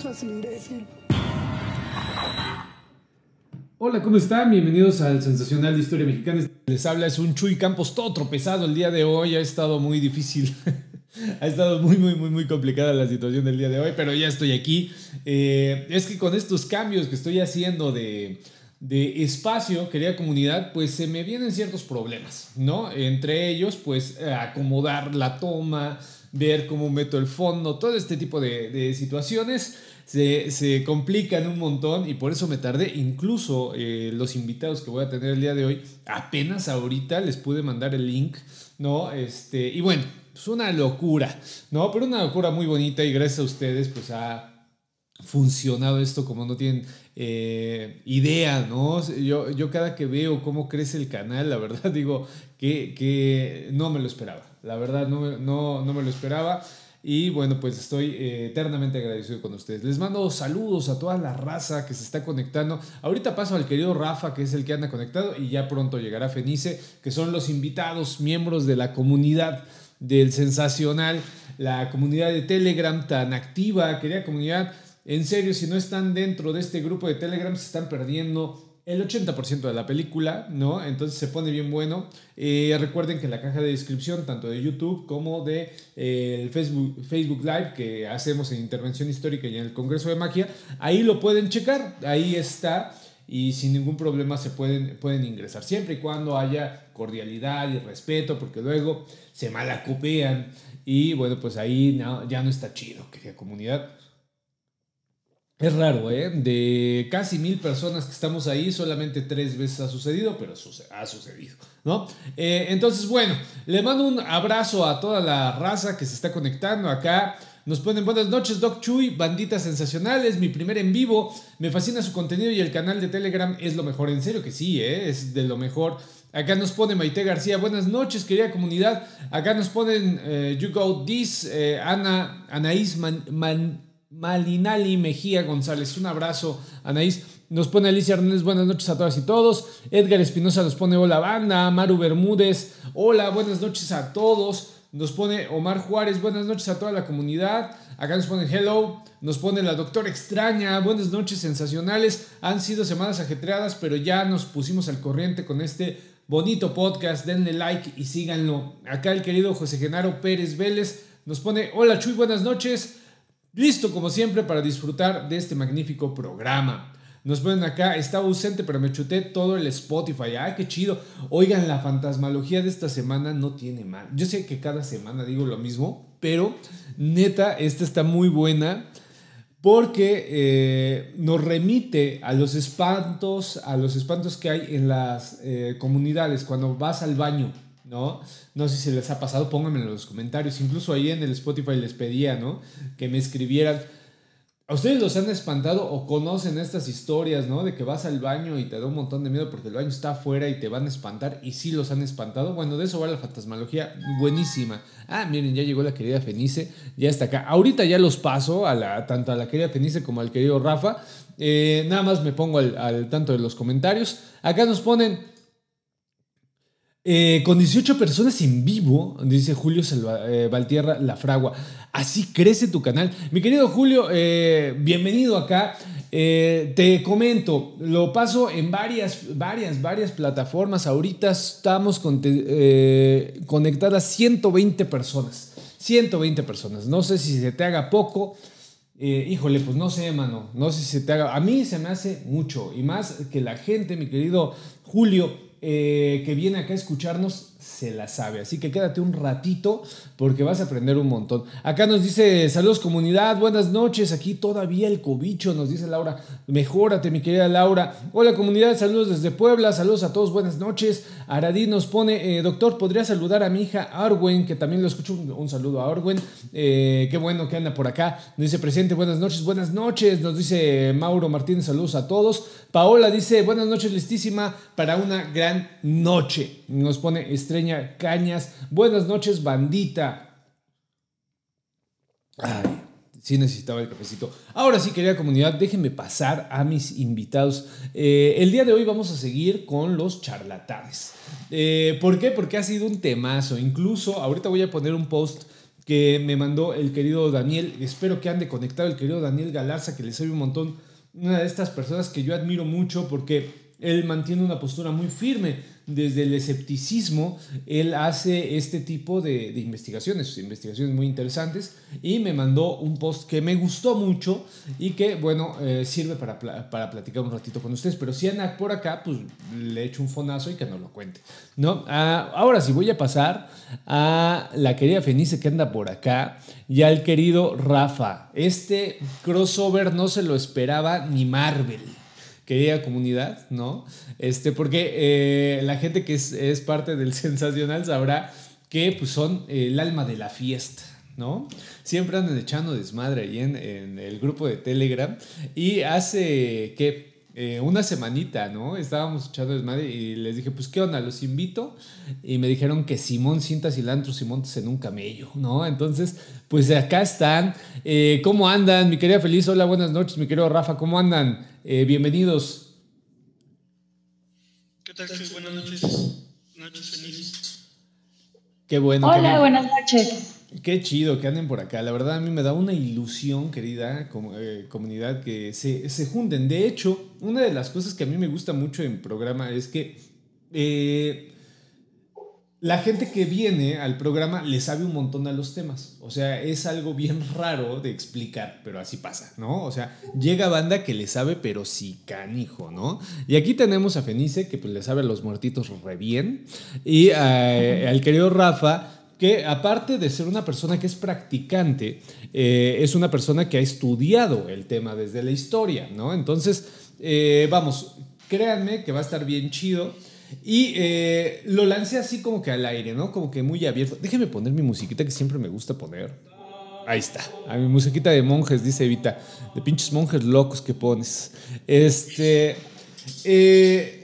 Imbécil. Hola, ¿cómo están? Bienvenidos al Sensacional de Historia Mexicana. Les habla, es un Chuy Campos todo tropezado el día de hoy. Ha estado muy difícil. ha estado muy, muy, muy, muy complicada la situación del día de hoy, pero ya estoy aquí. Eh, es que con estos cambios que estoy haciendo de, de espacio, querida comunidad, pues se me vienen ciertos problemas, ¿no? Entre ellos, pues acomodar la toma, ver cómo meto el fondo, todo este tipo de, situaciones se, complican un montón y por eso me tardé. Incluso eh, los invitados que voy a tener el día de hoy, apenas ahorita les pude mandar el link, ¿no? Este, y bueno, es una locura, ¿no? Pero una locura muy bonita y gracias a ustedes, pues ha funcionado esto como no tienen eh, idea, ¿no? Yo, yo cada que veo cómo crece el canal, la verdad digo que, que no me lo esperaba. La verdad, no, no, no me lo esperaba. Y bueno, pues estoy eh, eternamente agradecido con ustedes. Les mando saludos a toda la raza que se está conectando. Ahorita paso al querido Rafa, que es el que anda conectado, y ya pronto llegará Fenice, que son los invitados, miembros de la comunidad del Sensacional, la comunidad de Telegram tan activa, querida comunidad. En serio, si no están dentro de este grupo de Telegram, se están perdiendo el 80% de la película, ¿no? Entonces se pone bien bueno. Eh, recuerden que en la caja de descripción, tanto de YouTube como de eh, el Facebook, Facebook Live que hacemos en Intervención Histórica y en el Congreso de Magia, ahí lo pueden checar, ahí está y sin ningún problema se pueden, pueden ingresar, siempre y cuando haya cordialidad y respeto, porque luego se malacopean y bueno, pues ahí ya no está chido, querida comunidad. Es raro, ¿eh? De casi mil personas que estamos ahí, solamente tres veces ha sucedido, pero ha sucedido, ¿no? Eh, entonces, bueno, le mando un abrazo a toda la raza que se está conectando acá. Nos ponen buenas noches, Doc Chuy, banditas sensacionales, mi primer en vivo. Me fascina su contenido y el canal de Telegram es lo mejor. En serio que sí, ¿eh? es de lo mejor. Acá nos pone Maite García, buenas noches, querida comunidad. Acá nos ponen eh, Go eh, Ana, Anaís Man Malinali Mejía González. Un abrazo, Anaís. Nos pone Alicia Hernández, buenas noches a todas y todos. Edgar Espinosa nos pone hola banda. Maru Bermúdez, hola, buenas noches a todos. Nos pone Omar Juárez, buenas noches a toda la comunidad. Acá nos pone hello. Nos pone la doctora extraña, buenas noches sensacionales. Han sido semanas ajetreadas, pero ya nos pusimos al corriente con este bonito podcast. Denle like y síganlo. Acá el querido José Genaro Pérez Vélez nos pone hola Chuy, buenas noches. Listo, como siempre, para disfrutar de este magnífico programa. Nos ponen acá, estaba ausente, pero me chuté todo el Spotify. ¡Ay, qué chido! Oigan, la fantasmalogía de esta semana no tiene mal. Yo sé que cada semana digo lo mismo, pero neta, esta está muy buena porque eh, nos remite a los espantos, a los espantos que hay en las eh, comunidades cuando vas al baño. ¿No? No sé si les ha pasado, pónganmelo en los comentarios. Incluso ahí en el Spotify les pedía, ¿no? Que me escribieran. ¿A ustedes los han espantado o conocen estas historias, ¿no? De que vas al baño y te da un montón de miedo porque el baño está afuera y te van a espantar y sí los han espantado. Bueno, de eso va la fantasmalogía buenísima. Ah, miren, ya llegó la querida Fenice, ya está acá. Ahorita ya los paso a la, tanto a la querida Fenice como al querido Rafa. Eh, nada más me pongo al, al tanto de los comentarios. Acá nos ponen, eh, con 18 personas en vivo, dice Julio eh, Valtierra La Fragua. Así crece tu canal. Mi querido Julio, eh, bienvenido acá. te comento, lo paso en varias, varias, varias plataformas. Ahorita estamos conectadas 120 personas. 120 personas. No sé si se te haga poco. híjole, pues no sé, mano. No sé si se te haga. A mí se me hace mucho. Y más que la gente, mi querido Julio eh, que viene acá a escucharnos se la sabe. Así que quédate un ratito porque vas a aprender un montón. Acá nos dice, saludos comunidad, buenas noches. Aquí todavía el cobicho, nos dice Laura. Mejórate, mi querida Laura. Hola comunidad, saludos desde Puebla, saludos a todos, buenas noches. Aradí nos pone, eh, doctor, ¿podría saludar a mi hija Arwen? Que también lo escucho. Un, saludo a Arwen. Eh, qué bueno que anda por acá. Nos dice, presente, buenas noches, buenas noches. Nos dice Mauro Martínez, saludos a todos. Paola dice, buenas noches, listísima para una gran noche. Nos pone Estreña Cañas, buenas noches, bandita. Ay, sí necesitaba el cafecito. Ahora sí, querida comunidad, déjenme pasar a mis invitados. Eh, el día de hoy vamos a seguir con los charlatanes. Eh, ¿Por qué? Porque ha sido un temazo. Incluso ahorita voy a poner un post que me mandó el querido Daniel. Espero que ande conectado el querido Daniel Galarza, que le sabe un montón. Una de estas personas que yo admiro mucho porque él mantiene una postura muy firme desde el escepticismo, él hace este tipo de, investigaciones, investigaciones muy interesantes, y me mandó un post que me gustó mucho y que, bueno, eh, sirve para, para, platicar un ratito con ustedes, pero si anda por acá, pues le echo un fonazo y que nos lo cuente, ¿no? Ah, ahora sí, voy a pasar a la querida Fenice que anda por acá y al querido Rafa. Este crossover no se lo esperaba ni Marvel querida comunidad, ¿no? Este, porque eh, la gente que es, parte del sensacional sabrá que pues, son el alma de la fiesta. ¿no? Siempre andan echando desmadre ahí en el grupo de Telegram. Y hace que eh, una semanita, ¿no? Estábamos echando desmadre y les dije, pues, ¿qué onda? Los invito. Y me dijeron que Simón sienta cilantro y montes en un camello, ¿no? Entonces, pues acá están. Eh, ¿Cómo andan? Mi querida Feliz, hola, buenas noches. Mi querido Rafa, ¿cómo andan? Eh, bienvenidos. ¿Qué tal? Buenas noches. Noches feliz. Qué bueno. Hola, buenas noches. Qué chido que anden por acá. La verdad a mí me da una ilusión, querida eh, comunidad, que se, se, junten. De hecho, una de las cosas que a mí me gusta mucho en programa es que eh, la gente que viene al programa le sabe un montón a los temas. O sea, es algo bien raro de explicar, pero así pasa, ¿no? O sea, llega banda que le sabe, pero sí canijo, ¿no? Y aquí tenemos a Fenice, que pues le sabe a los muertitos re bien. Y eh, al querido Rafa que aparte de ser una persona que es practicante, eh, es una persona que ha estudiado el tema desde la historia, ¿no? Entonces, eh, vamos, créanme que va a estar bien chido. Y eh, lo lancé así como que al aire, ¿no? Como que muy abierto. Déjeme poner mi musiquita que siempre me gusta poner. Ahí está. A mi musiquita de monjes, dice Evita. De pinches monjes locos que pones. Este. Eh,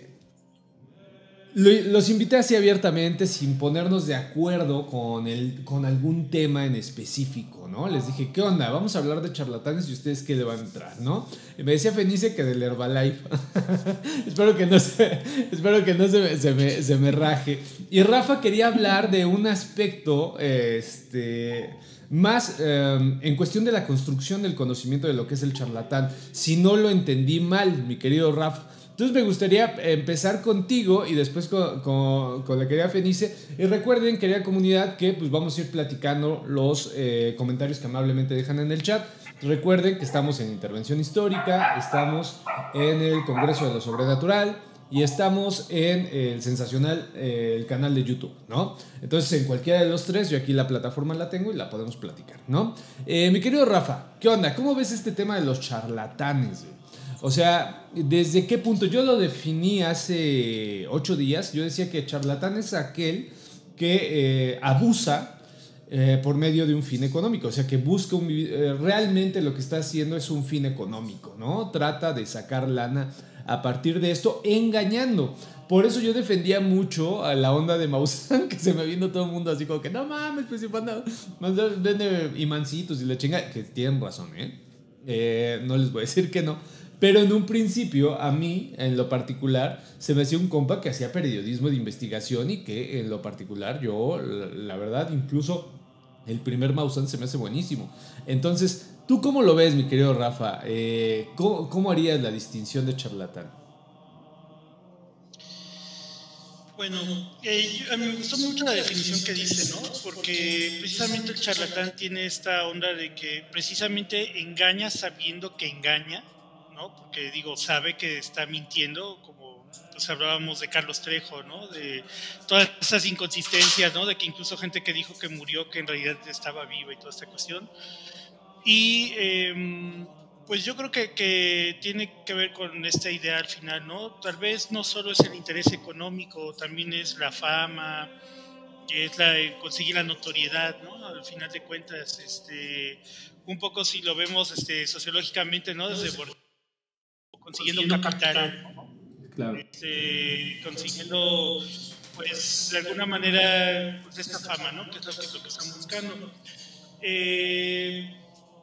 los invité así abiertamente, sin ponernos de acuerdo con, el, con algún tema en específico, ¿no? Les dije, ¿qué onda? Vamos a hablar de charlatanes y ustedes qué le van a entrar, ¿no? Me decía Fenice que del Herbalife. espero que no, se, espero que no se, me, se, me, raje. Y Rafa quería hablar de un aspecto, este más em, en cuestión de la construcción del conocimiento de lo que es el charlatán. Si no lo entendí mal, mi querido Rafa, entonces me gustaría empezar contigo y después con, la querida Fenice. Y recuerden, querida comunidad, que pues vamos a ir platicando los eh, comentarios que amablemente dejan en el chat. Recuerden que estamos en Intervención Histórica, estamos en el Congreso de lo Sobrenatural y estamos en el sensacional, eh, el canal de YouTube, ¿no? Entonces, en cualquiera de los tres, yo aquí la plataforma la tengo y la podemos platicar, ¿no? Eh, mi querido Rafa, ¿qué onda? ¿Cómo ves este tema de los charlatanes? O sea, ¿desde qué punto? Yo lo definí hace ocho días. Yo decía que charlatán es aquel que eh, abusa eh, por medio de un fin económico. O sea, que busca un... Eh, realmente lo que está haciendo es un fin económico, ¿no? Trata de sacar lana a partir de esto, engañando. Por eso yo defendía mucho a la onda de Maussan, que se me vino todo el mundo así como que no mames, pues si manda, vende imancitos y la chinga, que tienen razón, ¿eh? No les voy a decir que no. Pero en un principio, a mí, en lo particular, se me hacía un compa que hacía periodismo de investigación y que en lo particular yo, la, verdad, incluso el primer Mausan se me hace buenísimo. Entonces, ¿tú cómo lo ves, mi querido Rafa? Eh, ¿cómo, harías la distinción de charlatán? Bueno, eh, a mí me gustó mucho la definición que dice, ¿no? Porque precisamente el charlatán tiene esta onda de que precisamente engaña sabiendo que engaña ¿no? Porque digo, sabe que está mintiendo, como pues hablábamos de Carlos Trejo, ¿no? De todas esas inconsistencias, ¿no? De que incluso gente que dijo que murió, que en realidad estaba viva y toda esta cuestión. Y em, pues yo creo que, que, tiene que ver con esta idea al final, ¿no? Tal vez no solo es el interés económico, también es la fama, es la, conseguir la notoriedad, ¿no? Al final de cuentas, este, un poco si lo vemos este, sociológicamente, ¿no? Desde consiguiendo, capital, claro. Este, consiguiendo, pues, de alguna manera, pues, esta fama, ¿no? Que es lo que, lo que están buscando. Eh,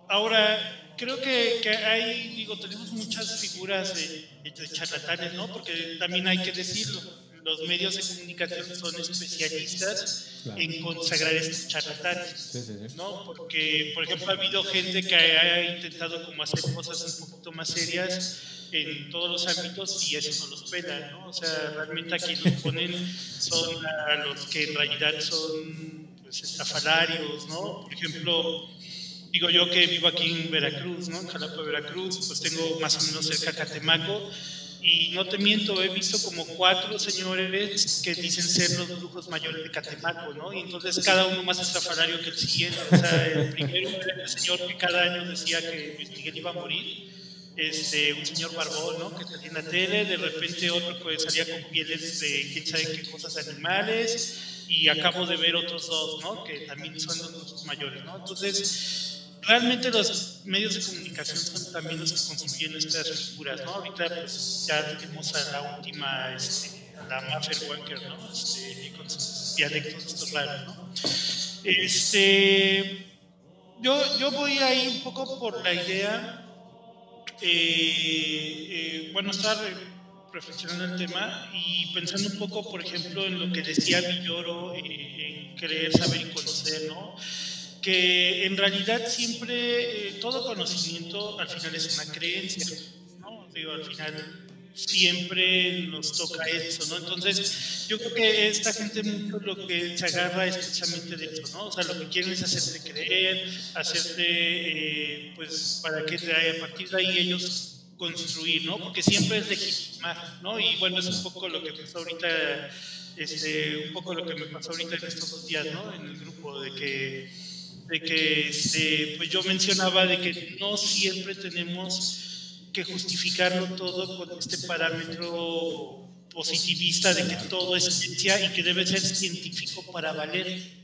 ahora, creo que, que, hay, digo, tenemos muchas figuras de, de, charlatanes, ¿no? Porque también hay que decirlo. los medios de comunicación son especialistas en consagrar estos charlatanes, ¿no? Porque, por ejemplo, ha habido gente que ha intentado como hacer cosas un poquito más serias en todos los ámbitos y eso no los pela, ¿no? O sea, realmente aquí los ponen son a los que en realidad son pues, estafalarios, ¿no? Por ejemplo, digo yo que vivo aquí en Veracruz, ¿no? En Jalapa, Veracruz, pues tengo más o menos cerca Catemaco y no te miento, he visto como cuatro señores que dicen ser los brujos mayores de Catemaco, ¿no? Y entonces cada uno más estrafalario que el siguiente. O sea, el primero era el señor que cada año decía que Luis Miguel iba a morir. Este, un señor barbón, ¿no? Que tenía la tele, de repente otro que salía con pieles de quién sabe qué cosas animales, y acabo de ver otros dos, ¿no? Que también son los brujos mayores, ¿no? Entonces, realmente los medios de comunicación son también los que construyen estas figuras, ¿no? Ahorita pues ya tenemos a la última, este, la Maffer Walker, ¿no? Este, con sus dialectos estos raros, ¿no? Este, yo, yo voy ahí un poco por la idea, eh, eh, bueno, estar reflexionando el tema y pensando un poco, por ejemplo, en lo que decía Villoro, eh, en querer saber y conocer, ¿no? que en realidad siempre eh, todo conocimiento al final es una creencia, ¿no? Digo, al final siempre nos toca eso, ¿no? Entonces, yo creo que esta gente mucho lo que se agarra es precisamente de eso, ¿no? O sea, lo que quieren es hacerte creer, hacerte, eh, pues, para que a partir de ahí ellos construir, ¿no? Porque siempre es legitimar, ¿no? Y bueno, es un poco lo que pasó ahorita, este, un poco lo que me pasó ahorita en estos días, ¿no? En el grupo, de que de que este, pues yo mencionaba de que no siempre tenemos que justificarlo todo con este parámetro positivista de que todo es ciencia y que debe ser científico para valer.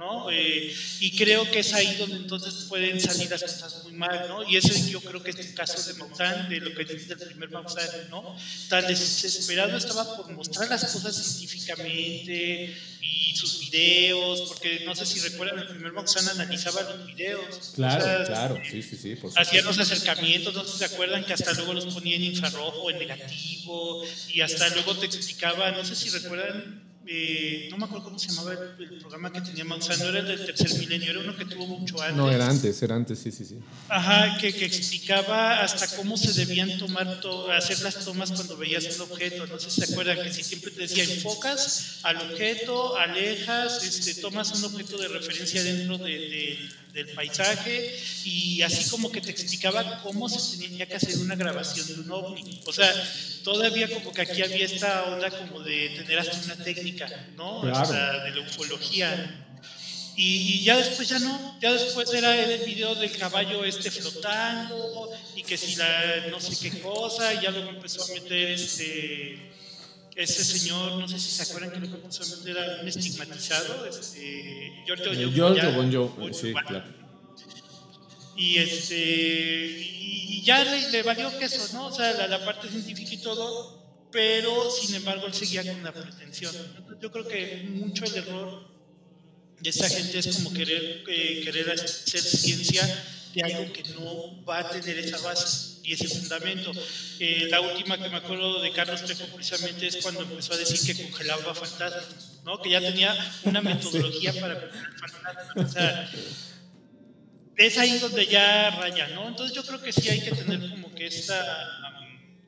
¿no? Eh, y creo que es ahí donde entonces pueden salir las cosas muy mal, ¿no? Y ese yo creo que es el caso de Maussan, de lo que dice el primer Maussan, ¿no? Tan desesperado estaba por mostrar las cosas científicamente, y sus videos, porque no sé si recuerdan, el primer Moxan analizaba los videos. Claro, claro, sí, sí, sí. hacía los acercamientos, no sé si se acuerdan que hasta luego los ponía en infrarrojo, en negativo, y hasta luego te explicaba, no sé si recuerdan eh, no me acuerdo cómo se llamaba el, programa que tenía Maussan, no era el del tercer milenio, era uno que tuvo mucho antes. No, era antes, era antes, sí, sí, sí. Ajá, que, que explicaba hasta cómo se debían tomar, hacer las tomas cuando veías un objeto, no sé si se acuerdan, que si siempre te decía, enfocas al objeto, alejas, este, tomas un objeto de referencia dentro de, del paisaje y así como que te explicaba cómo se tenía que hacer una grabación de un ovni. O sea, todavía como que aquí había esta onda como de tener hasta una técnica, ¿no? Hasta de la ufología. Y, ya después ya no, ya después era el video del caballo este flotando y que si la no sé qué cosa, y ya luego empezó a meter este ese señor, no sé si se acuerdan que lo que era un estigmatizado, este, Giorgio Bon sí, claro. Y este y ya le, valió que eso, ¿no? O sea, la, la, parte científica y todo, pero sin embargo él seguía con la pretensión. Yo creo que mucho el error de esa gente es como querer, eh, querer hacer ciencia de algo que no va a tener esa base ese fundamento. Eh, la última que me acuerdo de Carlos Trejo precisamente es cuando empezó a decir que congelaba fantasmas, ¿no? que ya tenía una metodología para congelar fantasmas. O sea, es ahí donde ya raya, ¿no? Entonces yo creo que sí hay que tener como que esta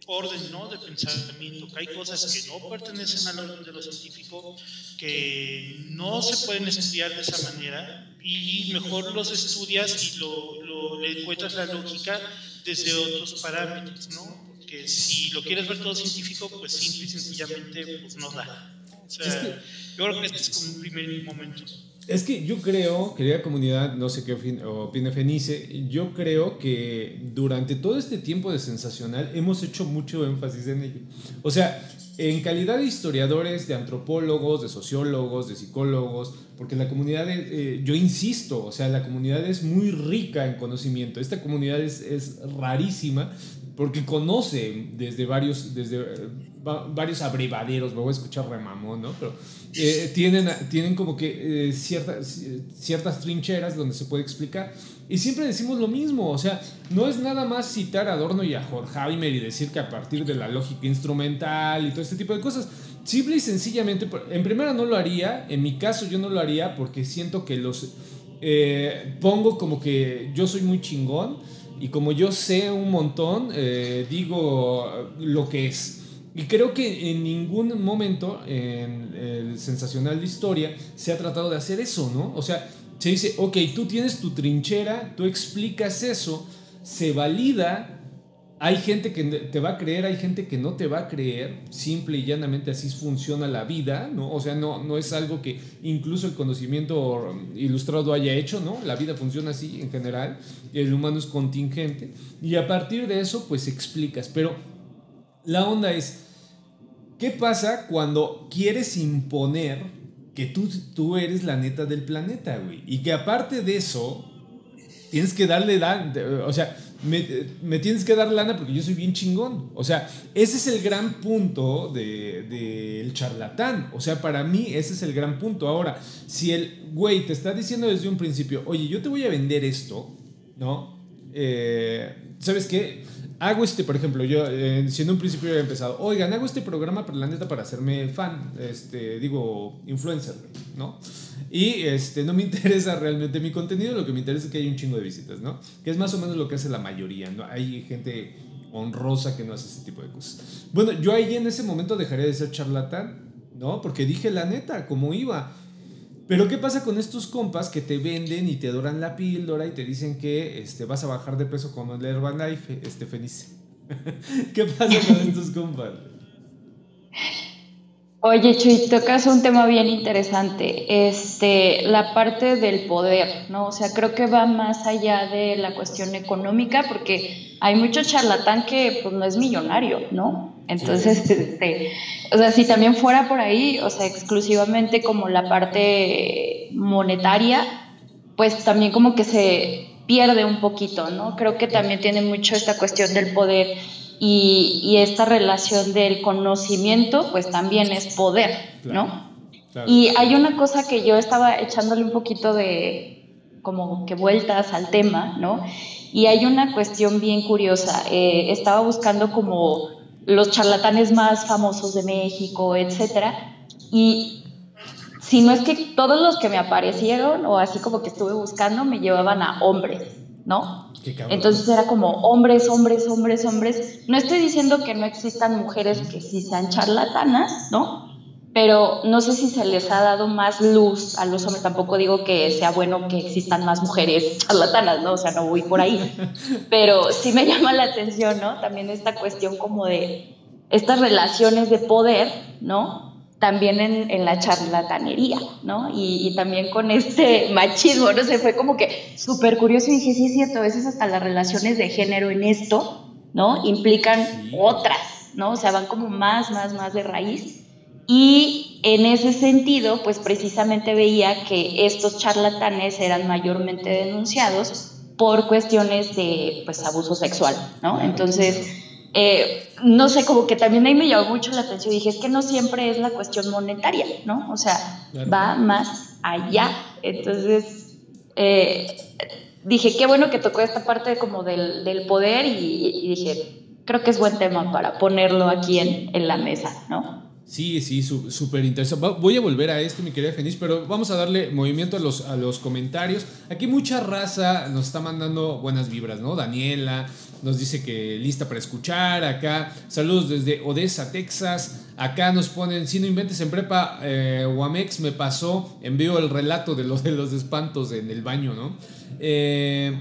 orden ¿no? de pensamiento, que hay cosas que no pertenecen al orden de lo científico, que no se pueden estudiar de esa manera y mejor los estudias y lo, lo, le encuentras la lógica desde otros parámetros, ¿no? Porque si lo quieres ver todo científico, pues simple y sencillamente pues, no da. O sea, yo creo que este es como un primer momento. Es que yo creo, querida comunidad, no sé qué opina Fenice, yo creo que durante todo este tiempo de sensacional hemos hecho mucho énfasis en ello. O sea, en calidad de historiadores, de antropólogos, de sociólogos, de psicólogos, porque la comunidad, eh, yo insisto, o sea, la comunidad es muy rica en conocimiento, esta comunidad es, es rarísima porque conoce desde varios, desde eh, varios abrevaderos, me voy a escuchar remamón, ¿no? Pero eh, tienen, tienen como que eh, ciertas, ciertas trincheras donde se puede explicar. Y siempre decimos lo mismo, o sea, no es nada más citar a Adorno y a Horkheimer y decir que a partir de la lógica instrumental y todo este tipo de cosas, simple y sencillamente, en primera no lo haría, en mi caso yo no lo haría porque siento que los eh, pongo como que yo soy muy chingón y como yo sé un montón, eh, digo lo que es. Y creo que en ningún momento en el sensacional de historia se ha tratado de hacer eso, ¿no? O sea, se dice, ok, tú tienes tu trinchera, tú explicas eso, se valida, hay gente que te va a creer, hay gente que no te va a creer, simple y llanamente así funciona la vida, ¿no? O sea, no, no es algo que incluso el conocimiento ilustrado haya hecho, ¿no? La vida funciona así en general, el humano es contingente, y a partir de eso, pues explicas, pero la onda es, ¿qué pasa cuando quieres imponer que tú, tú eres la neta del planeta, güey? Y que aparte de eso, tienes que darle, o sea, me, tienes que dar lana porque yo soy bien chingón. O sea, ese es el gran punto del de, charlatán. O sea, para mí ese es el gran punto. Ahora, si el güey te está diciendo desde un principio, oye, yo te voy a vender esto, ¿no? Eh, ¿Sabes qué? Hago este, por ejemplo, yo, eh, siendo un principio había empezado, oigan, hago este programa para la neta para hacerme fan, este, digo, influencer, ¿no? Y este, no me interesa realmente mi contenido, lo que me interesa es que hay un chingo de visitas, ¿no? Que es más o menos lo que hace la mayoría, ¿no? Hay gente honrosa que no hace ese tipo de cosas. Bueno, yo ahí en ese momento dejaré de ser charlatán, ¿no? Porque dije la neta, como iba. Pero ¿qué pasa con estos compas que te venden y te doran la píldora y te dicen que este, vas a bajar de peso con el Herbalife, este Fenice? ¿Qué pasa con estos compas? Oye, Chuy, tocas un tema bien interesante, este, la parte del poder, ¿no? O sea, creo que va más allá de la cuestión económica, porque hay mucho charlatán que pues no es millonario, ¿no? Entonces, este, o sea, si también fuera por ahí, o sea, exclusivamente como la parte monetaria, pues también como que se pierde un poquito, ¿no? Creo que también tiene mucho esta cuestión del poder y, esta relación del conocimiento, pues también es poder, ¿no? Y hay una cosa que yo estaba echándole un poquito de como que vueltas al tema, ¿no? Y hay una cuestión bien curiosa. Eh, estaba buscando como los charlatanes más famosos de México, etcétera, y si no es que todos los que me aparecieron o así como que estuve buscando me llevaban a hombres, ¿no? Entonces era como hombres, hombres, hombres, hombres. No estoy diciendo que no existan mujeres que sí sean charlatanas, ¿no? Pero no sé si se les ha dado más luz a los hombres. Tampoco digo que sea bueno que existan más mujeres charlatanas, ¿no? O sea, no voy por ahí. Pero sí me llama la atención, ¿no? También esta cuestión como de estas relaciones de poder, ¿no? También en, en, la charlatanería, ¿no? Y, y, también con este machismo, no sé, fue como que súper curioso y dije, sí es cierto, a veces hasta las relaciones de género en esto, ¿no? Implican otras, ¿no? O sea, van como más, más, más de raíz. Y en ese sentido, pues precisamente veía que estos charlatanes eran mayormente denunciados por cuestiones de, pues, abuso sexual, ¿no? Entonces eh, no sé, como que también ahí me llamó mucho la atención. Dije, es que no siempre es la cuestión monetaria, ¿no? O sea, va más allá. Entonces, eh, dije, qué bueno que tocó esta parte como del, del poder y, dije, creo que es buen tema para ponerlo aquí en, en la mesa, ¿no? Sí, sí, súper interesante. Voy a volver a esto, mi querida Fenice, pero vamos a darle movimiento a los, a los comentarios. Aquí mucha raza nos está mandando buenas vibras, ¿no? Daniela, nos dice que lista para escuchar. Acá, saludos desde Odessa, Texas. Acá nos ponen, si no inventes en prepa, eh, Wamex me pasó, envío el relato de los, de los espantos en el baño, ¿no? Eh,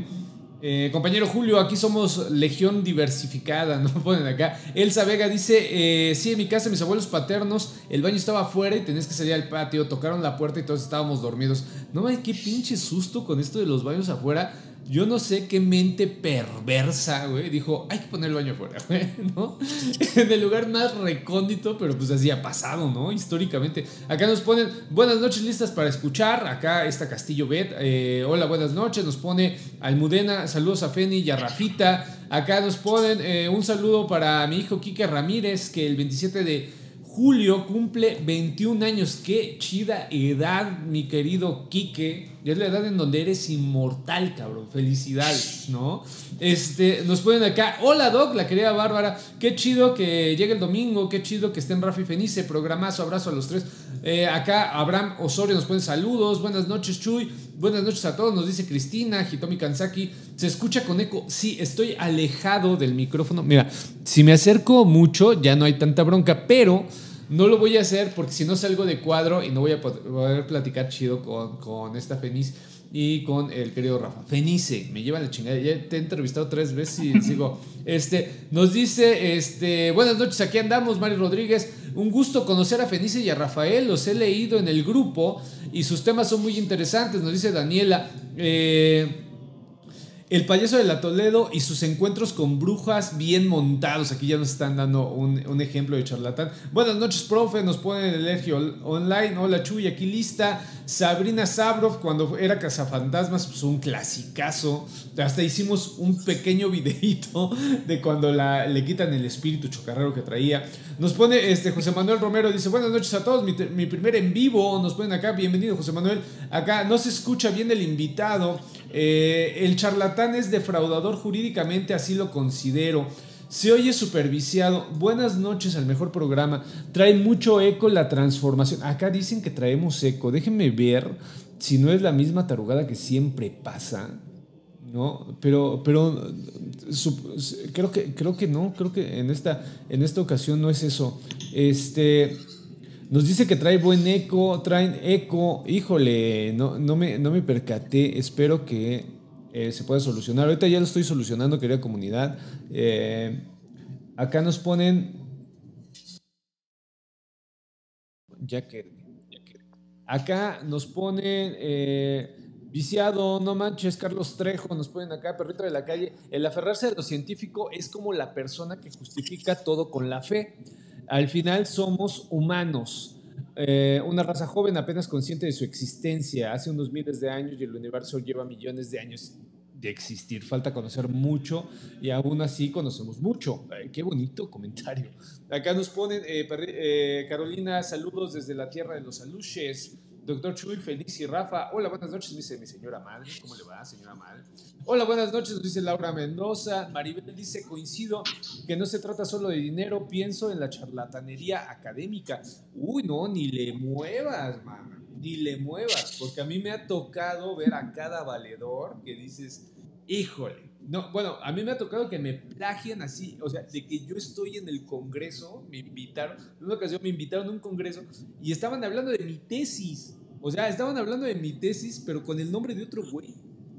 eh, compañero Julio, aquí somos legión diversificada, ¿no? Ponen acá. Elsa Vega dice, sí, en mi casa mis abuelos paternos, el baño estaba afuera y tenías que salir al patio, tocaron la puerta y todos estábamos dormidos. No, hay qué pinche susto con esto de los baños afuera. Yo no sé qué mente perversa, güey, dijo, hay que poner el baño afuera, güey, ¿no? en el lugar más recóndito, pero pues así ha pasado, ¿no? Históricamente. Acá nos ponen, buenas noches, listas para escuchar. Acá está Castillo Bet, eh, hola, buenas noches. Nos pone Almudena, saludos a Feni y a Rafita. Acá nos ponen eh, un saludo para mi hijo Quique Ramírez, que el 27 de Julio cumple 21 años. Qué chida edad, mi querido Quique. Ya es la edad en donde eres inmortal, cabrón. Felicidades, ¿no? Este, nos ponen acá. Hola, Doc, la querida Bárbara. Qué chido que llegue el domingo. Qué chido que estén Rafi Fenice. Programazo, abrazo a los tres. Eh, acá Abraham Osorio nos pone saludos. Buenas noches, Chuy. Buenas noches a todos, nos dice Cristina, Hitomi Kansaki. ¿Se escucha con eco? Sí, estoy alejado del micrófono. Mira, si me acerco mucho, ya no hay tanta bronca, pero no lo voy a hacer porque si no salgo de cuadro y no voy a poder platicar chido con, con esta Fenice y con el querido Rafa. Fenice, me lleva la chingada. Ya te he entrevistado tres veces y sigo. Este, nos dice, este, buenas noches, aquí andamos, Mario Rodríguez. Un gusto conocer a Fenice y a Rafael, los he leído en el grupo y sus temas son muy interesantes, nos dice Daniela. Eh, el payaso de la Toledo y sus encuentros con brujas bien montados. Aquí ya nos están dando un, ejemplo de charlatán. Buenas noches, profe. Nos ponen el Elegio Online. Hola, Chuy. Aquí lista. Sabrina Sabrov, cuando era Cazafantasmas, pues un clasicazo. Hasta hicimos un pequeño videito de cuando le quitan el espíritu chocarrero que traía. Nos pone este José Manuel Romero. Dice: Buenas noches a todos. Mi, mi primer en vivo. Nos ponen acá. Bienvenido, José Manuel. Acá no se escucha bien el invitado. Eh, el charlatán es defraudador jurídicamente, así lo considero. Se oye superviciado. Buenas noches al mejor programa. Trae mucho eco la transformación. Acá dicen que traemos eco. Déjenme ver si no es la misma tarugada que siempre pasa. ¿No? Pero, pero creo, que, creo que no. Creo que en esta, en esta ocasión no es eso. Este. Nos dice que trae buen eco, traen eco. Híjole, no, no, me, no me percaté. Espero que eh, se pueda solucionar. Ahorita ya lo estoy solucionando, querida comunidad. Eh, acá nos ponen. Ya que. Acá nos ponen. Eh, viciado, no manches, Carlos Trejo, nos ponen acá, perrito de la calle. El aferrarse a lo científico es como la persona que justifica todo con la fe. Al final somos humanos. Eh, una raza joven apenas consciente de su existencia hace unos miles de años y el universo lleva millones de años de existir. Falta conocer mucho y aún así conocemos mucho. qué bonito comentario. Acá nos ponen, eh, eh, Carolina, saludos desde la tierra de los aluches. Doctor Chuy, Feliz y Rafa. Hola, buenas noches, dice mi señora madre. ¿Cómo le va, señora madre? Hola, buenas noches, dice Laura Mendoza. Maribel dice, coincido que no se trata solo de dinero, pienso en la charlatanería académica. Uy, no, ni le muevas, mamá. Ni le muevas, porque a mí me ha tocado ver a cada valedor que dices, híjole. No, bueno, a mí me ha tocado que me plagien así, o sea, de que yo estoy en el congreso, me invitaron, en una ocasión me invitaron a un congreso y estaban hablando de mi tesis. O sea, estaban hablando de mi tesis, pero con el nombre de otro güey.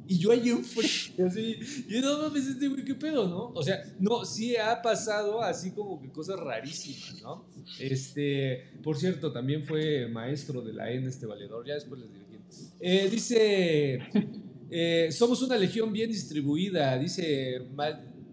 Y yo ahí enfrente, así, y no mames, este güey, qué pedo, ¿no? O sea, no, sí ha pasado así como que cosas rarísimas, ¿no? Este, por cierto, también fue maestro de la N, este valedor, ya después les diré. Eh, dice, eh, somos una legión bien distribuida, dice,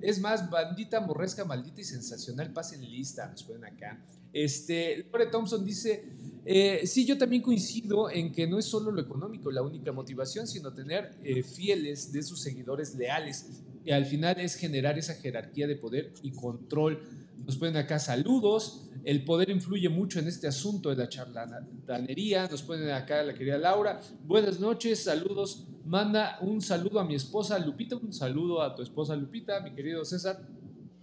es más, bandita, morresca, maldita y sensacional, pasen lista, nos ponen acá. Este, Lore Thompson dice, eh, sí, yo también coincido en que no es solo lo económico la única motivación, sino tener eh, fieles de sus seguidores leales. Y al final es generar esa jerarquía de poder y control. Nos ponen acá saludos. El poder influye mucho en este asunto de la charlatanería. Nos ponen acá la querida Laura. Buenas noches, saludos. Manda un saludo a mi esposa Lupita, un saludo a tu esposa Lupita, mi querido César.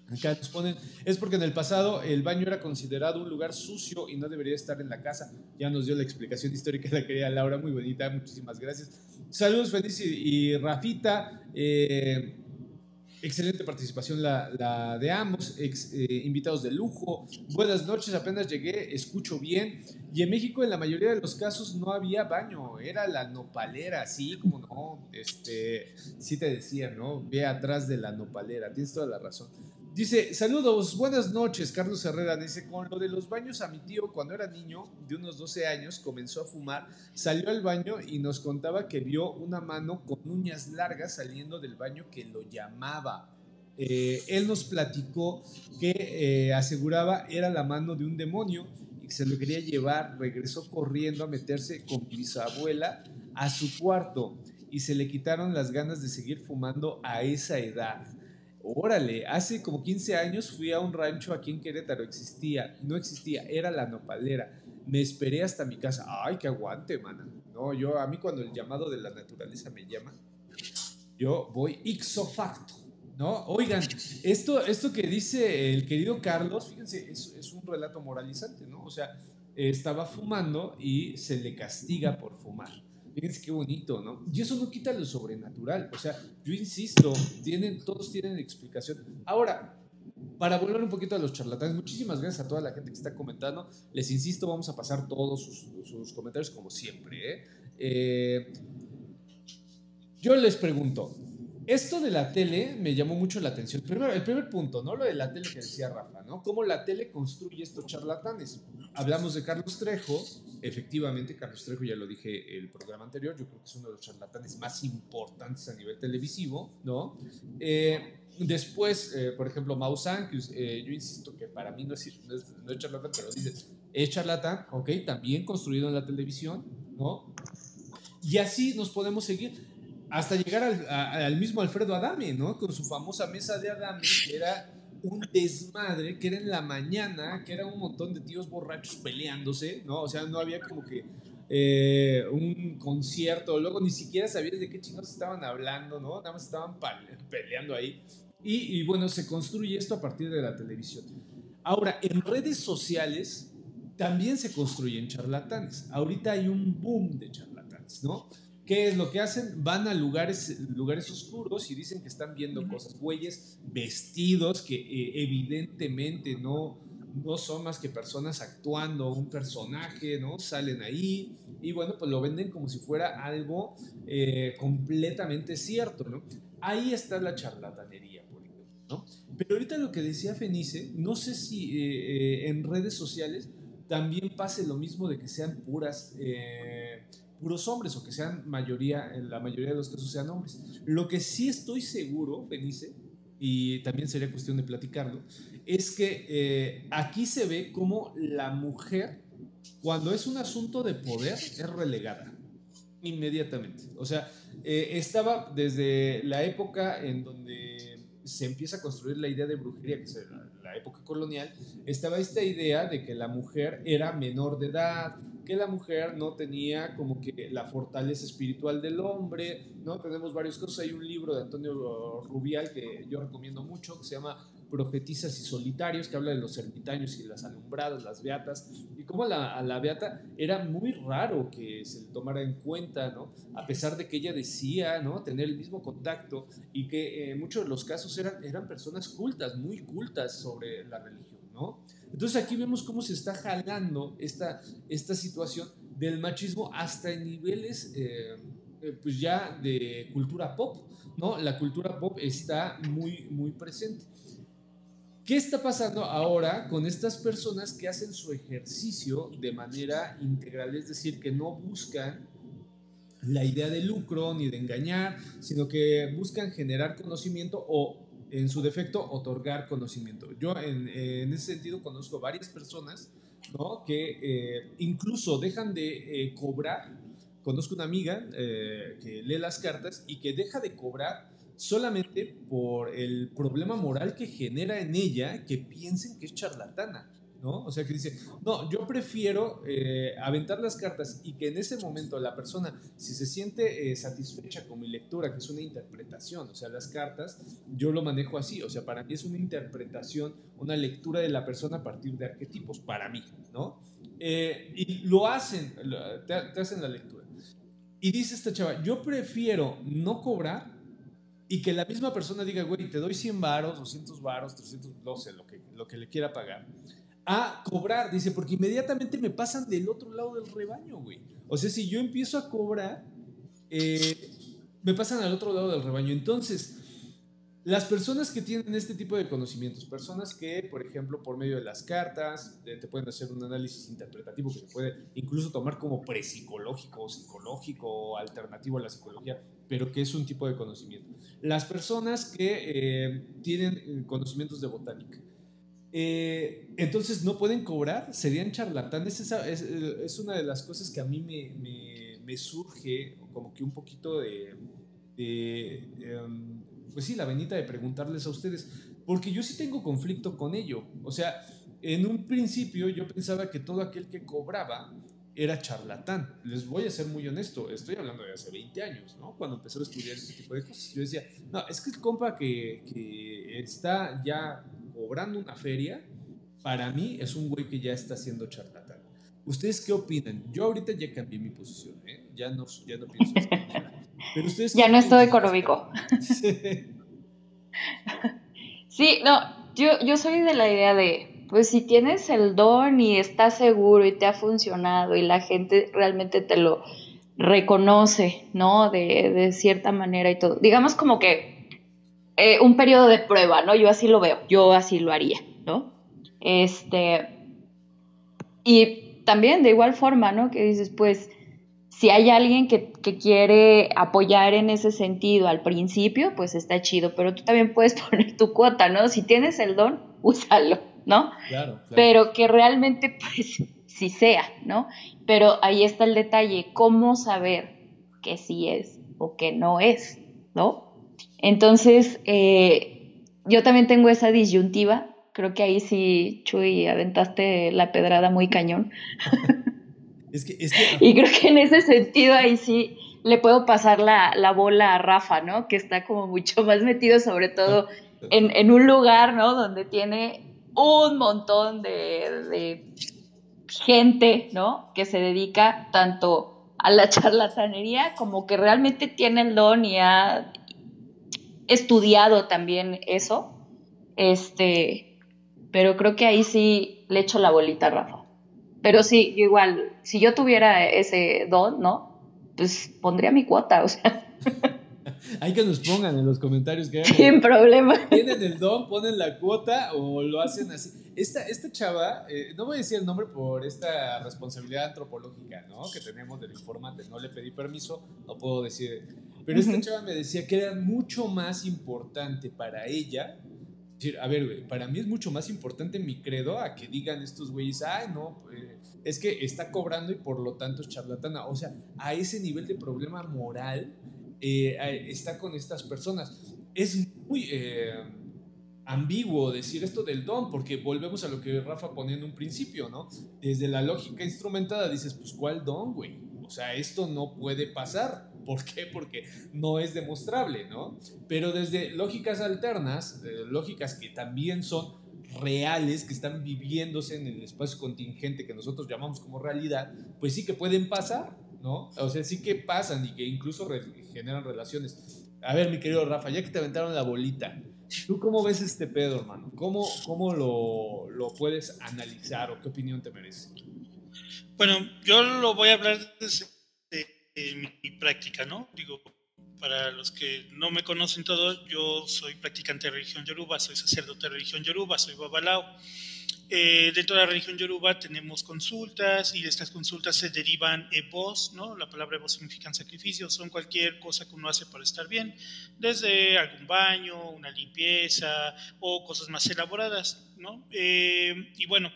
Acá nos ponen, es porque en el pasado el baño era considerado un lugar sucio y no debería estar en la casa. Ya nos dio la explicación histórica la querida Laura, muy bonita, muchísimas gracias. Saludos, Feliz y, Rafita. Eh, excelente participación la, de ambos, eh, invitados de lujo. Buenas noches, apenas llegué, escucho bien. Y en México en la mayoría de los casos no había baño, era la nopalera, sí, como no, este, sí te decía, ¿no? Ve atrás de la nopalera, tienes toda la razón. Dice, saludos, buenas noches, Carlos Herrera. Dice, con lo de los baños a mi tío, cuando era niño, de unos 12 años, comenzó a fumar, salió al baño y nos contaba que vio una mano con uñas largas saliendo del baño que lo llamaba. Eh, él nos platicó que eh, aseguraba era la mano de un demonio y que se lo quería llevar. Regresó corriendo a meterse con bisabuela a su cuarto y se le quitaron las ganas de seguir fumando a esa edad. Órale, hace como 15 años fui a un rancho aquí en Querétaro, existía, no existía, era la nopalera. Me esperé hasta mi casa. Ay, que aguante, mana. No, yo a mí cuando el llamado de la naturaleza me llama, yo voy ixo facto. ¿No? Oigan, esto, esto que dice el querido Carlos, fíjense, es, es un relato moralizante, ¿no? O sea, estaba fumando y se le castiga por fumar. Fíjense qué bonito, ¿no? Y eso no quita lo sobrenatural. O sea, yo insisto, tienen, todos tienen explicación. Ahora, para volver un poquito a los charlatanes, muchísimas gracias a toda la gente que está comentando. Les insisto, vamos a pasar todos sus, comentarios como siempre. ¿eh? Eh, yo les pregunto, esto de la tele me llamó mucho la atención. Primero, el primer punto, ¿no? Lo de la tele que decía Rafa, ¿no? Cómo la tele construye estos charlatanes. Hablamos de Carlos Trejo. Efectivamente, Carlos Trejo, ya lo dije el programa anterior, yo creo que es uno de los charlatanes más importantes a nivel televisivo, ¿no? Eh, después, eh, por ejemplo, Maussan, que eh, yo insisto que para mí no es, no es, charlatán, pero dice, es charlatán, ok, también construido en la televisión, ¿no? Y así nos podemos seguir hasta llegar al, mismo Alfredo Adame, ¿no? Con su famosa mesa de Adame, que era un desmadre, que era en la mañana, que era un montón de tíos borrachos peleándose, ¿no? O sea, no había como que eh, un concierto, luego ni siquiera sabías de qué chingados estaban hablando, ¿no? Nada más estaban peleando ahí. Y, y bueno, se construye esto a partir de la televisión. Ahora, en redes sociales también se construyen charlatanes. Ahorita hay un boom de charlatanes, ¿no? ¿Qué es lo que hacen? Van a lugares, lugares oscuros y dicen que están viendo cosas. Güeyes vestidos que eh, evidentemente no, no son más que personas actuando un personaje, ¿no? Salen ahí y bueno, pues lo venden como si fuera algo eh, completamente cierto, ¿no? Ahí está la charlatanería, por ejemplo, ¿no? Pero ahorita lo que decía Fenice, no sé si eh, en redes sociales también pase lo mismo de que sean puras puros hombres o que sean mayoría, en la mayoría de los casos sean hombres. Lo que sí estoy seguro, Benice, y también sería cuestión de platicarlo, es que eh, aquí se ve como la mujer, cuando es un asunto de poder, es relegada inmediatamente. O sea, eh, estaba desde la época en donde se empieza a construir la idea de brujería, que es la época colonial, estaba esta idea de que la mujer era menor de edad, que la mujer no tenía como que la fortaleza espiritual del hombre, ¿no? Tenemos varios casos, hay un libro de Antonio Rubial que yo recomiendo mucho, que se llama Profetizas y Solitarios, que habla de los ermitaños y las alumbradas, las beatas, y cómo la, a la beata era muy raro que se le tomara en cuenta, ¿no? A pesar de que ella decía, ¿no? Tener el mismo contacto y que en muchos de los casos eran, eran personas cultas, muy cultas sobre la religión, ¿no? Entonces aquí vemos cómo se está jalando esta, esta situación del machismo hasta en niveles eh, eh, pues ya de cultura pop, ¿no? La cultura pop está muy, muy presente. ¿Qué está pasando ahora con estas personas que hacen su ejercicio de manera integral? Es decir, que no buscan la idea de lucro ni de engañar, sino que buscan generar conocimiento o en su defecto, otorgar conocimiento. Yo en, ese sentido conozco varias personas ¿no? que eh, incluso dejan de eh, cobrar. Conozco una amiga eh, que lee las cartas y que deja de cobrar solamente por el problema moral que genera en ella que piensen que es charlatana. ¿No? O sea, que dice, no, yo prefiero eh, aventar las cartas y que en ese momento la persona, si se siente eh, satisfecha con mi lectura, que es una interpretación, o sea, las cartas, yo lo manejo así, o sea, para mí es una interpretación, una lectura de la persona a partir de arquetipos, para mí, ¿no? Eh, y lo hacen, te, hacen la lectura. Y dice esta chava, yo prefiero no cobrar y que la misma persona diga, güey, te doy 100 varos, 200 varos, 300, no lo que, lo que le quiera pagar a cobrar, dice, porque inmediatamente me pasan del otro lado del rebaño, güey. O sea, si yo empiezo a cobrar, eh, me pasan al otro lado del rebaño. Entonces, las personas que tienen este tipo de conocimientos, personas que, por ejemplo, por medio de las cartas, te pueden hacer un análisis interpretativo que se puede incluso tomar como prepsicológico o psicológico o alternativo a la psicología, pero que es un tipo de conocimiento. Las personas que eh, tienen eh, conocimientos de botánica, eh, entonces no pueden cobrar, serían charlatanes. Esa es, una de las cosas que a mí me, surge como que un poquito de, em, pues sí, la venita de preguntarles a ustedes, porque yo sí tengo conflicto con ello. O sea, en un principio yo pensaba que todo aquel que cobraba era charlatán. Les voy a ser muy honesto, estoy hablando de hace 20 años, ¿no? Cuando empecé a estudiar este tipo de cosas. Yo decía, no, es que el compa que está ya cobrando una feria, para mí es un güey que ya está haciendo charlatán. ¿Ustedes qué opinan? Yo ahorita ya cambié mi posición, ¿eh? Ya no, ya no pienso. Pero ustedes ya no estoy económico. sí, no, yo, yo soy de la idea de, pues si tienes el don y estás seguro y te ha funcionado y la gente realmente te lo reconoce, ¿no? De, de cierta manera y todo. Digamos como que eh, un periodo de prueba, ¿no? Yo así lo veo, yo así lo haría, ¿no? Este, y también de igual forma, ¿no? Que dices, pues, si hay alguien que, que, quiere apoyar en ese sentido al principio, pues está chido, pero tú también puedes poner tu cuota, ¿no? Si tienes el don, úsalo, ¿no? Claro, claro. Pero que realmente, pues, sí sea, ¿no? Pero ahí está el detalle, cómo saber que sí es o que no es, ¿no? Entonces, eh, yo también tengo esa disyuntiva creo que ahí sí, Chuy, aventaste la pedrada muy cañón. es que, es que... Y creo que en ese sentido ahí sí le puedo pasar la, la, bola a Rafa, ¿no? Que está como mucho más metido, sobre todo en, en un lugar, ¿no? Donde tiene un montón de, de gente, ¿no? Que se dedica tanto a la charlatanería como que realmente tiene el don y ha estudiado también eso. Este, pero creo que ahí sí le echo la bolita a Rafa. Pero sí, igual, si yo tuviera ese don, ¿no? Pues pondría mi cuota, o sea. Hay que nos pongan en los comentarios que Sin problema. ¿Tienen el don, ponen la cuota o lo hacen así? Esta, esta chava, eh, no voy a decir el nombre por esta responsabilidad antropológica, ¿no? Que tenemos del informante. No le pedí permiso, no puedo decir. Pero esta chava me decía que era mucho más importante para ella decir, a ver, güey, para mí es mucho más importante mi credo a que digan estos güeyes, ay, no, eh, es que está cobrando y por lo tanto es charlatana. O sea, a ese nivel de problema moral eh, está con estas personas. Es muy eh, ambiguo decir esto del don, porque volvemos a lo que Rafa ponía en un principio, ¿no? Desde la lógica instrumentada dices, pues, ¿cuál don, güey? O sea, esto no puede pasar. ¿Por qué? Porque no es demostrable, ¿no? Pero desde lógicas alternas, eh, lógicas que también son reales, que están viviéndose en el espacio contingente que nosotros llamamos como realidad, pues sí que pueden pasar, ¿no? O sea, sí que pasan y que incluso generan relaciones. A ver, mi querido Rafa, ya que te aventaron la bolita, ¿tú cómo ves este pedo, hermano? ¿Cómo, cómo lo, lo puedes analizar o qué opinión te merece? Bueno, yo lo voy a hablar desde mi, mi, práctica, ¿no? Digo, para los que no me conocen todo, yo soy practicante de religión yoruba, soy sacerdote de religión yoruba, soy babalao. Eh, dentro de la religión yoruba tenemos consultas y de estas consultas se derivan ebos, ¿no? La palabra ebos significa sacrificios, son cualquier cosa que uno hace para estar bien, desde algún baño, una limpieza o cosas más elaboradas, ¿no? Eh, y bueno,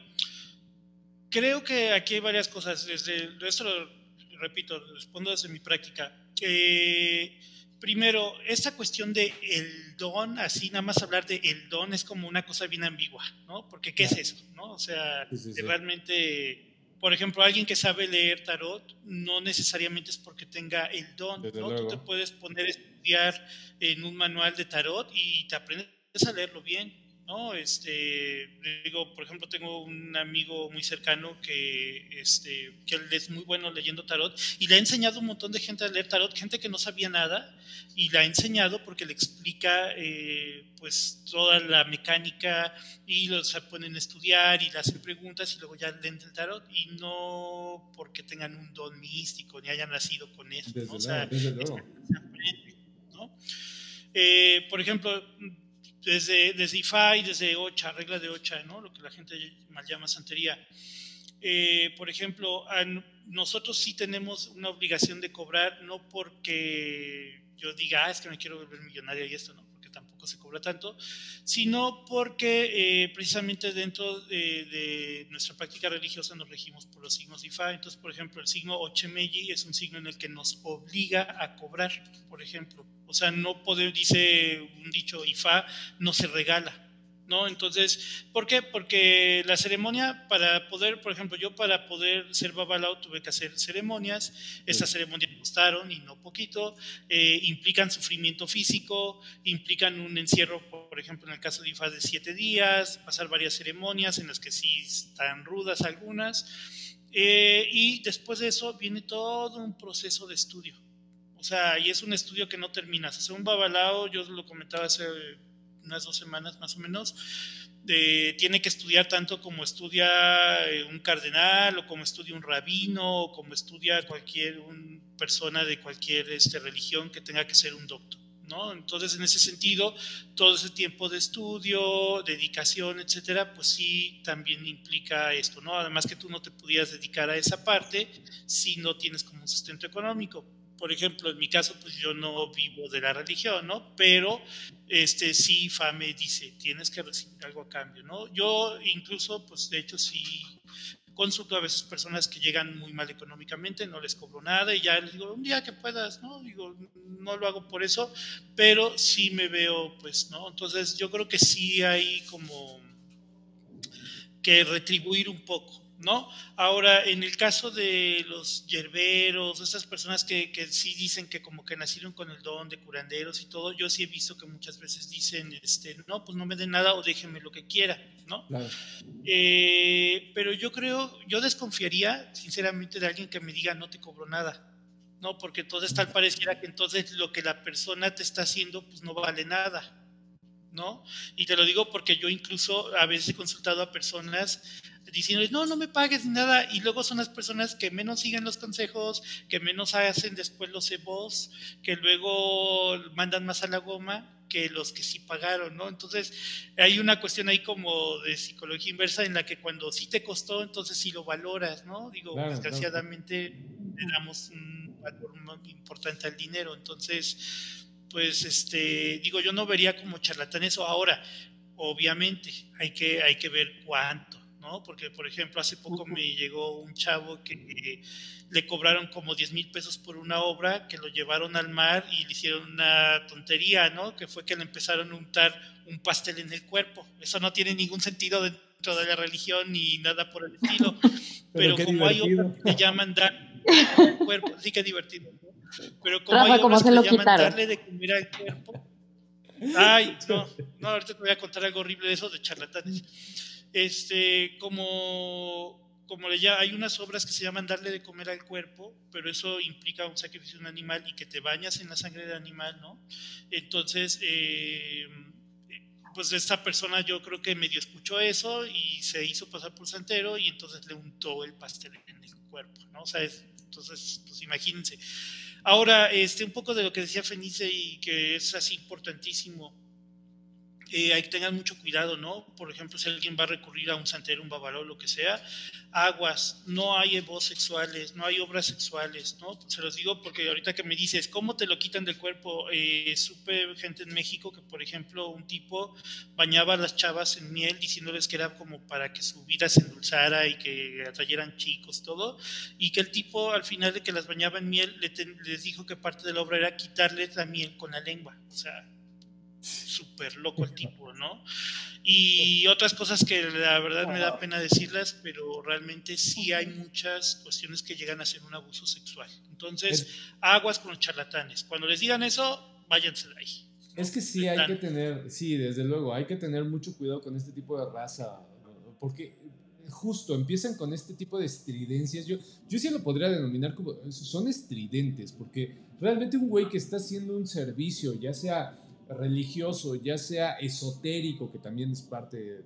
creo que aquí hay varias cosas, desde esto lo repito, respondo desde mi práctica. Eh, primero, esta cuestión de el don, así nada más hablar de el don es como una cosa bien ambigua, ¿no? Porque ¿qué es eso? ¿no? O sea, sí, sí, sí. realmente, por ejemplo, alguien que sabe leer tarot no necesariamente es porque tenga el don, Desde ¿no? Luego. Tú te puedes poner a estudiar en un manual de tarot y te aprendes a leerlo bien, ¿no? Este, digo, por ejemplo, tengo un amigo muy cercano que, este, que él es muy bueno leyendo tarot y le ha enseñado un montón de gente a leer tarot, gente que no sabía nada y la ha enseñado porque le explica eh, pues toda la mecánica y los ponen a estudiar y le hacen preguntas y luego ya leen el tarot y no porque tengan un don místico ni hayan nacido con eso, ¿no? O sea, desde luego. ¿no? Eh, por ejemplo, desde, desde IFA y desde OCHA, regla de OCHA, ¿no? lo que la gente mal llama santería. Eh, por ejemplo, nosotros sí tenemos una obligación de cobrar, no porque yo diga, ah, es que me quiero volver millonario y esto, no, se cobra tanto, sino porque eh, precisamente dentro de, nuestra práctica religiosa nos regimos por los signos IFA. Entonces, por ejemplo, el signo Ochemeji es un signo en el que nos obliga a cobrar, por ejemplo. O sea, no poder, dice un dicho IFA, no se regala ¿no? Entonces, ¿por qué? Porque la ceremonia, para poder, por ejemplo, yo para poder ser babalao tuve que hacer ceremonias, estas ceremonias costaron y no poquito, eh, implican sufrimiento físico, implican un encierro, por ejemplo, en el caso de IFA de siete días, pasar varias ceremonias en las que sí están rudas algunas, eh, y después de eso viene todo un proceso de estudio. O sea, y es un estudio que no terminas. Hacer un babalao, yo lo comentaba hace unas dos semanas más o menos, tiene que estudiar tanto como estudia eh, un cardenal o como estudia un rabino o como estudia cualquier persona de cualquier este, religión que tenga que ser un doctor. ¿no? Entonces, en ese sentido, todo ese tiempo de estudio, dedicación, etcétera, pues sí también implica esto, ¿no? Además que tú no te pudieras dedicar a esa parte si no tienes como un sustento económico por ejemplo, en mi caso, pues yo no vivo de la religión, ¿no? Pero este, sí, FAME dice, tienes que recibir algo a cambio, ¿no? Yo incluso, pues de hecho, sí consulto a veces personas que llegan muy mal económicamente, no les cobro nada y ya les digo, un día que puedas, ¿no? Digo, no lo hago por eso, pero sí me veo, pues, ¿no? Entonces yo creo que sí hay como que retribuir un poco, ¿no? Ahora, en el caso de los yerberos, estas personas que, que, sí dicen que como que nacieron con el don de curanderos y todo, yo sí he visto que muchas veces dicen, este, no, pues no me den nada o déjenme lo que quiera, ¿no? Eh, pero yo creo, yo desconfiaría sinceramente de alguien que me diga no te cobro nada. No, porque entonces tal pareciera que entonces lo que la persona te está haciendo pues no vale nada. ¿no? Y te lo digo porque yo incluso a veces he consultado a personas diciéndoles, no, no me pagues nada, y luego son las personas que menos siguen los consejos, que menos hacen después los EBOS, que luego mandan más a la goma que los que sí pagaron, ¿no? Entonces, hay una cuestión ahí como de psicología inversa en la que cuando sí te costó, entonces sí lo valoras, ¿no? Digo, desgraciadamente le damos un valor muy importante al dinero, entonces pues este, digo, yo no vería como charlatán eso. Ahora, obviamente, hay que, hay que ver cuánto, ¿no? Porque, por ejemplo, hace poco me llegó un chavo que le cobraron como 10 mil pesos por una obra, que lo llevaron al mar y le hicieron una tontería, ¿no? Que fue que le empezaron a untar un pastel en el cuerpo. Eso no tiene ningún sentido dentro de la religión ni nada por el estilo. Pero, como hay obras que llaman dar cuerpo, sí que divertido. Pero como hay ¿cómo se lo quitaron? darle de comer al cuerpo. Ay, no, no, ahorita te voy a contar algo horrible de eso de charlatanes. Este, como, como le ya, hay unas obras que se llaman darle de comer al cuerpo, pero eso implica un sacrificio de un animal y que te bañas en la sangre del animal, ¿no? Entonces, eh, pues esta persona yo creo que medio escuchó eso y se hizo pasar por santero y entonces le untó el pastel en el cuerpo, ¿no? O sea, entonces, pues imagínense. Ahora, este, un poco de lo que decía Fenice y que es así importantísimo eh, hay tener mucho cuidado, ¿no? Por ejemplo, si alguien va a recurrir a un santero, un babaló, lo que sea, aguas, no hay evos sexuales, no hay obras sexuales, ¿no? Se los digo porque ahorita que me dices, ¿cómo te lo quitan del cuerpo? Eh, supe gente en México que, por ejemplo, un tipo bañaba a las chavas en miel diciéndoles que era como para que su vida se endulzara y que atrayeran chicos, todo, y que el tipo, al final de que las bañaba en miel, les dijo que parte de la obra era quitarles la miel con la lengua, o sea, súper loco el tipo, ¿no? Y otras cosas que la verdad me da pena decirlas, pero realmente sí hay muchas cuestiones que llegan a ser un abuso sexual. Entonces, aguas con los charlatanes. Cuando les digan eso, váyanse de ahí. Es que sí hay que tener, sí, desde luego, hay que tener mucho cuidado con este tipo de raza, porque justo empiezan con este tipo de estridencias. Yo, yo sí lo podría denominar como, son estridentes, porque realmente un güey que está haciendo un servicio, ya sea religioso, ya sea esotérico, que también es parte,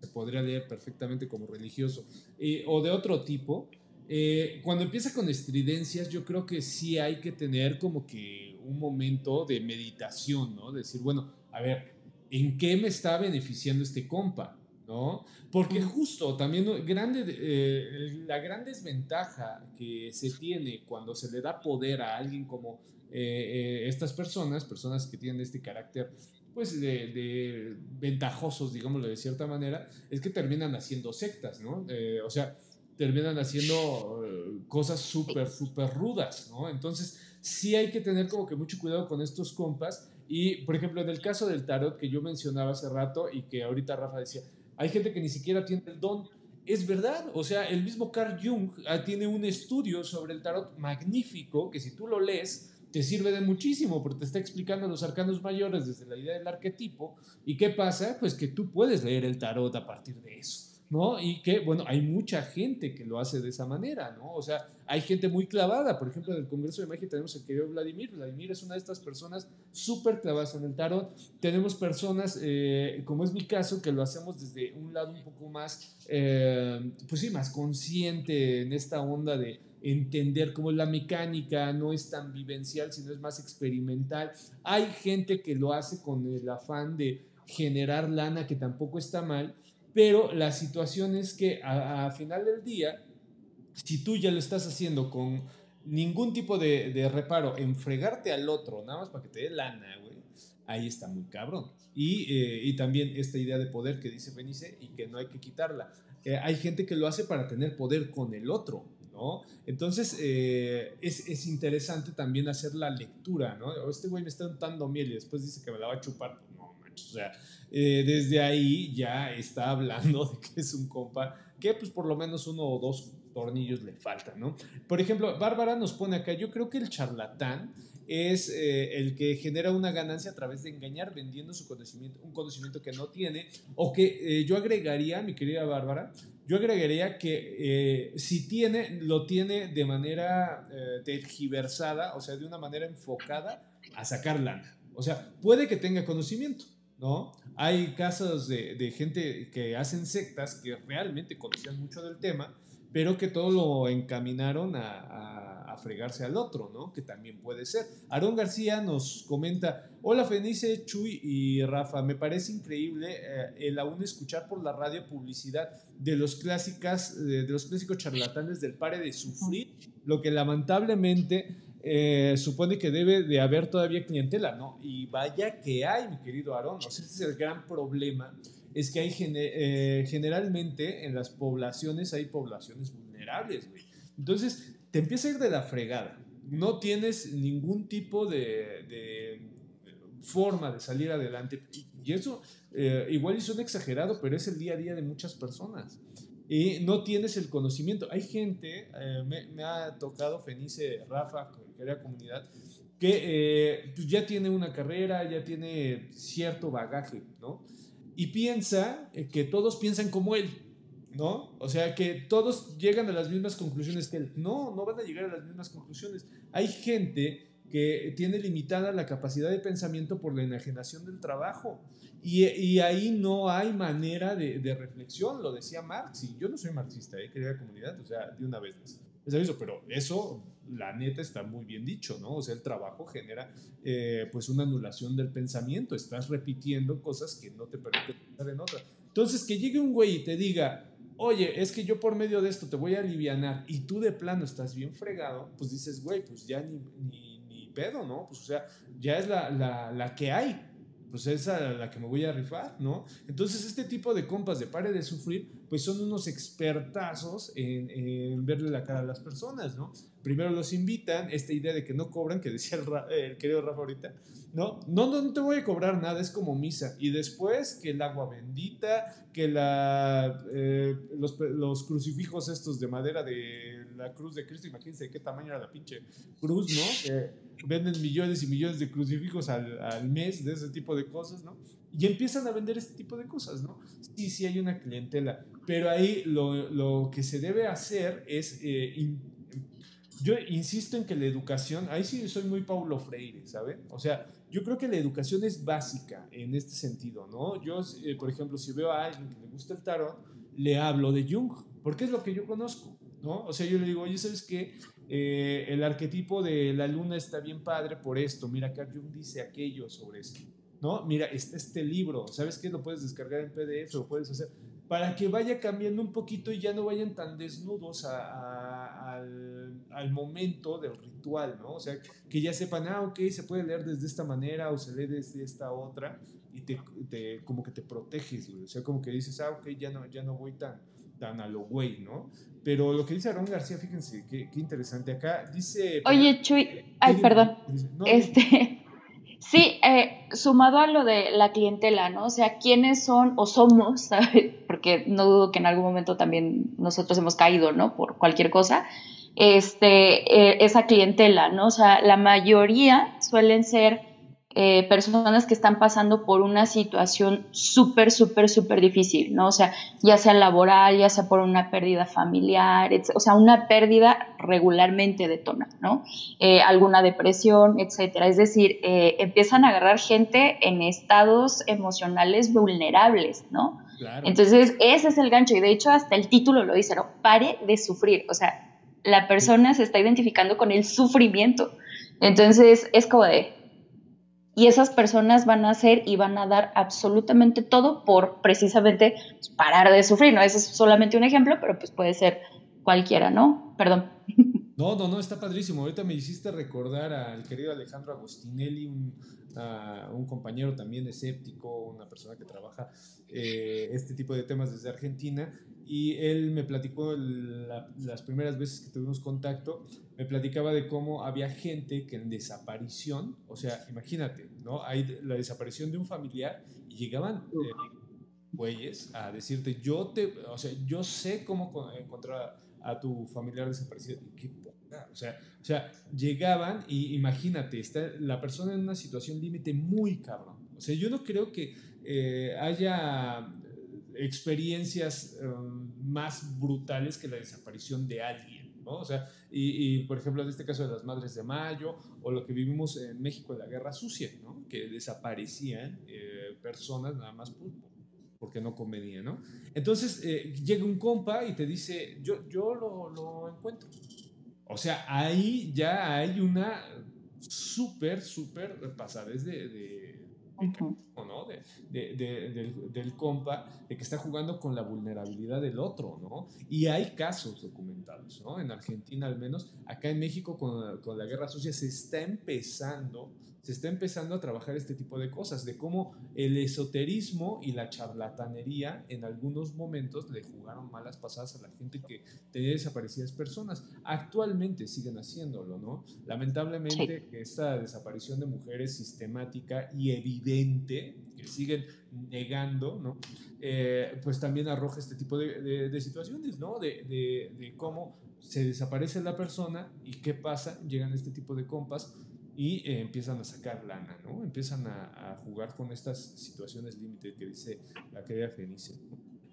se podría leer perfectamente como religioso, eh, o de otro tipo, eh, cuando empieza con estridencias, yo creo que sí hay que tener como que un momento de meditación, ¿no? Decir, bueno, a ver, ¿en qué me está beneficiando este compa? ¿no? Porque justo también grande, eh, la gran desventaja que se tiene cuando se le da poder a alguien como eh, estas personas, personas que tienen este carácter pues de, ventajosos, digámoslo de cierta manera, es que terminan haciendo sectas, ¿no? o sea, terminan haciendo cosas súper, súper rudas, ¿no? Entonces, sí hay que tener como que mucho cuidado con estos compas. Y, por ejemplo, en el caso del tarot que yo mencionaba hace rato y que ahorita Rafa decía, hay gente que ni siquiera tiene el don. Es verdad, o sea, el mismo Carl Jung ah, tiene un estudio sobre el tarot magnífico que si tú lo lees, te sirve de muchísimo porque te está explicando los arcanos mayores desde la idea del arquetipo. ¿Y qué pasa? Pues que tú puedes leer el tarot a partir de eso. ¿no? Y que, bueno, hay mucha gente que lo hace de esa manera, ¿no? O sea, hay gente muy clavada, por ejemplo, en el Congreso de Magia tenemos al querido Vladimir, Vladimir es una de estas personas súper clavadas en el tarot, tenemos personas, eh, como es mi caso, que lo hacemos desde un lado un poco más, eh, pues sí, más consciente en esta onda de entender cómo la mecánica no es tan vivencial, sino es más experimental. Hay gente que lo hace con el afán de generar lana, que tampoco está mal, pero la situación es que a, final del día, si tú ya lo estás haciendo con ningún tipo de, reparo en fregarte al otro, nada más para que te dé lana, güey, ahí está muy cabrón. Y, eh, y, también esta idea de poder que dice Benice y que no hay que quitarla. Eh, hay gente que lo hace para tener poder con el otro, Entonces eh, es, es, interesante también hacer la lectura, ¿no? Este güey me está untando miel y después dice que me la va a chupar. Pues no, o sea, eh, desde ahí ya está hablando de que es un compa que pues por lo menos uno o dos tornillos le faltan, ¿no? Por ejemplo, Bárbara nos pone acá, yo creo que el charlatán es eh, el que genera una ganancia a través de engañar vendiendo su conocimiento, un conocimiento que no tiene, o que yo agregaría, mi querida Bárbara, yo agregaría que si tiene, lo tiene de manera tergiversada, o sea, de una manera enfocada a sacar lana. O sea, puede que tenga conocimiento, ¿no? Hay casos de, gente que hacen sectas que realmente conocían mucho del tema, pero que todo lo encaminaron a, a, fregarse al otro, ¿no? Que también puede ser. Aarón García nos comenta, hola Fenice, Chuy y Rafa, me parece increíble eh, el aún escuchar por la radio publicidad de los, clásicas, de los clásicos charlatanes del pare de sufrir, lo que lamentablemente eh, supone que debe de haber todavía clientela, ¿no? Y vaya que hay, mi querido Aarón. O sea, ese es el gran problema, es que hay eh, generalmente en las poblaciones hay poblaciones vulnerables, güey. Entonces, te empieza a ir de la fregada. No tienes ningún tipo de, forma de salir adelante. Y eso, eh, igual es un exagerado, pero es el día a día de muchas personas y no tienes el conocimiento. Hay gente, me, ha tocado Fenice, Rafa, querida comunidad, que eh, pues ya tiene una carrera, ya tiene cierto bagaje, ¿no? Y piensa eh, que todos piensan como él, ¿no? O sea, que todos llegan a las mismas conclusiones que él. No, no van a llegar a las mismas conclusiones. Hay gente que tiene limitada la capacidad de pensamiento por la enajenación del trabajo. Y, y ahí no hay manera de, de, reflexión, lo decía Marx, y yo no soy marxista, ¿eh? querida comunidad, o sea, de una vez más pero eso, la neta, está muy bien dicho, ¿no? O sea, el trabajo genera, eh, pues, una anulación del pensamiento. Estás repitiendo cosas que no te permiten pensar en otra. Entonces, que llegue un güey y te diga, oye, es que yo por medio de esto te voy a alivianar y tú de plano estás bien fregado, pues dices, güey, pues ya ni, ni, ni pedo, ¿no? Pues, o sea, ya es la, la, la que hay pues es a la que me voy a rifar, ¿no? Entonces este tipo de compas de pare de sufrir, pues son unos expertazos en, en verle la cara a las personas, ¿no? Primero los invitan, esta idea de que no cobran, que decía el, querido Rafa ahorita, ¿no? ¿no? No, te voy a cobrar nada, es como misa. Y después que el agua bendita, que la, eh, los, los, crucifijos estos de madera de la cruz de Cristo, imagínense qué tamaño era la pinche cruz, ¿no? venden millones y millones de crucifijos al, al, mes de ese tipo de cosas, ¿no? Y empiezan a vender este tipo de cosas, ¿no? Sí, sí hay una clientela, pero ahí lo, lo que se debe hacer es... Eh, yo insisto en que la educación, ahí sí soy muy Paulo Freire, ¿saben? O sea, yo creo que la educación es básica en este sentido, ¿no? Yo, eh, por ejemplo, si veo a alguien que le gusta el tarot, le hablo de Jung, porque es lo que yo conozco, ¿no? O sea, yo le digo, oye, ¿sabes qué? Eh, el arquetipo de la luna está bien padre por esto, mira, acá Jung dice aquello sobre esto, ¿no? Mira, está este libro, ¿sabes qué? Lo puedes descargar en PDF, lo puedes hacer. para que vaya cambiando un poquito y ya no vayan tan desnudos al, al, momento del ritual, ¿no? O sea, que ya sepan, ah, ok, se puede leer desde esta manera o se lee desde esta otra y te, te como que te proteges, O sea, como que dices, ah, ok, ya no, ya no voy tan, tan a lo güey, ¿no? Pero lo que dice Aaron García, fíjense, qué, qué interesante. Acá dice... Oye, Chuy, ay, perdón. este... Sí, eh, sumado a lo de la clientela, ¿no? O sea, ¿quiénes son o somos. Porque no dudo que en algún momento también nosotros hemos caído, ¿no? Por cualquier cosa. Este, eh, esa clientela, ¿no? O sea, la mayoría suelen ser eh, personas que están pasando por una situación súper, súper, súper difícil, ¿no? O sea, ya sea laboral, ya sea por una pérdida familiar, o sea, una pérdida regularmente detona, ¿no? Eh, alguna depresión, etcétera. Es decir, eh, empiezan a agarrar gente en estados emocionales vulnerables, ¿no? Entonces, ese es el gancho, y de hecho, hasta el título lo dice, ¿no? Pare de sufrir, o sea, la persona se está identificando con el sufrimiento. Entonces, es como de, y esas personas van a hacer y van a dar absolutamente todo por precisamente pues, parar de sufrir, ¿no? Ese es solamente un ejemplo, pero pues puede ser cualquiera, ¿no? Perdón. No, no, no, está padrísimo. Ahorita me hiciste recordar al querido Alejandro Agostinelli, un, un compañero también escéptico, una persona que trabaja eh, este tipo de temas desde Argentina, y él me platicó las primeras veces que tuvimos contacto, me platicaba de cómo había gente que en desaparición, o sea, imagínate, ¿no? Hay la desaparición de un familiar y llegaban eh, güeyes a decirte, yo te, o sea, yo sé cómo encontrar a, tu familiar desaparecido. Qué poca, o sea, o sea, llegaban y imagínate, está la persona en una situación límite muy cabrón. O sea, yo no creo que eh, haya experiencias um, más brutales que la desaparición de alguien, ¿no? O sea, y, por ejemplo, en este caso de las Madres de Mayo, o lo que vivimos en México en la Guerra Sucia, ¿no? Que desaparecían eh, personas nada más porque no convenía, ¿no? Entonces eh, llega un compa y te dice, yo, yo lo, lo encuentro. O sea, ahí ya hay una súper, súper pasadez de ¿no? De, del, del, compa, de que está jugando con la vulnerabilidad del otro, ¿no? Y hay casos documentados, ¿no? En Argentina al menos, acá en México con, con la guerra sucia se está empezando se está empezando a trabajar este tipo de cosas, de cómo el esoterismo y la charlatanería en algunos momentos le jugaron malas pasadas a la gente que tenía desaparecidas personas. Actualmente siguen haciéndolo, ¿no? Lamentablemente esta desaparición de mujeres sistemática y evidente, que siguen negando, ¿no? Eh, pues también arroja este tipo de, de, situaciones, ¿no? De, de cómo se desaparece la persona y qué pasa, llegan este tipo de compas y eh, empiezan a sacar lana, ¿no? Empiezan a, a jugar con estas situaciones límite que dice la querida Fenicia.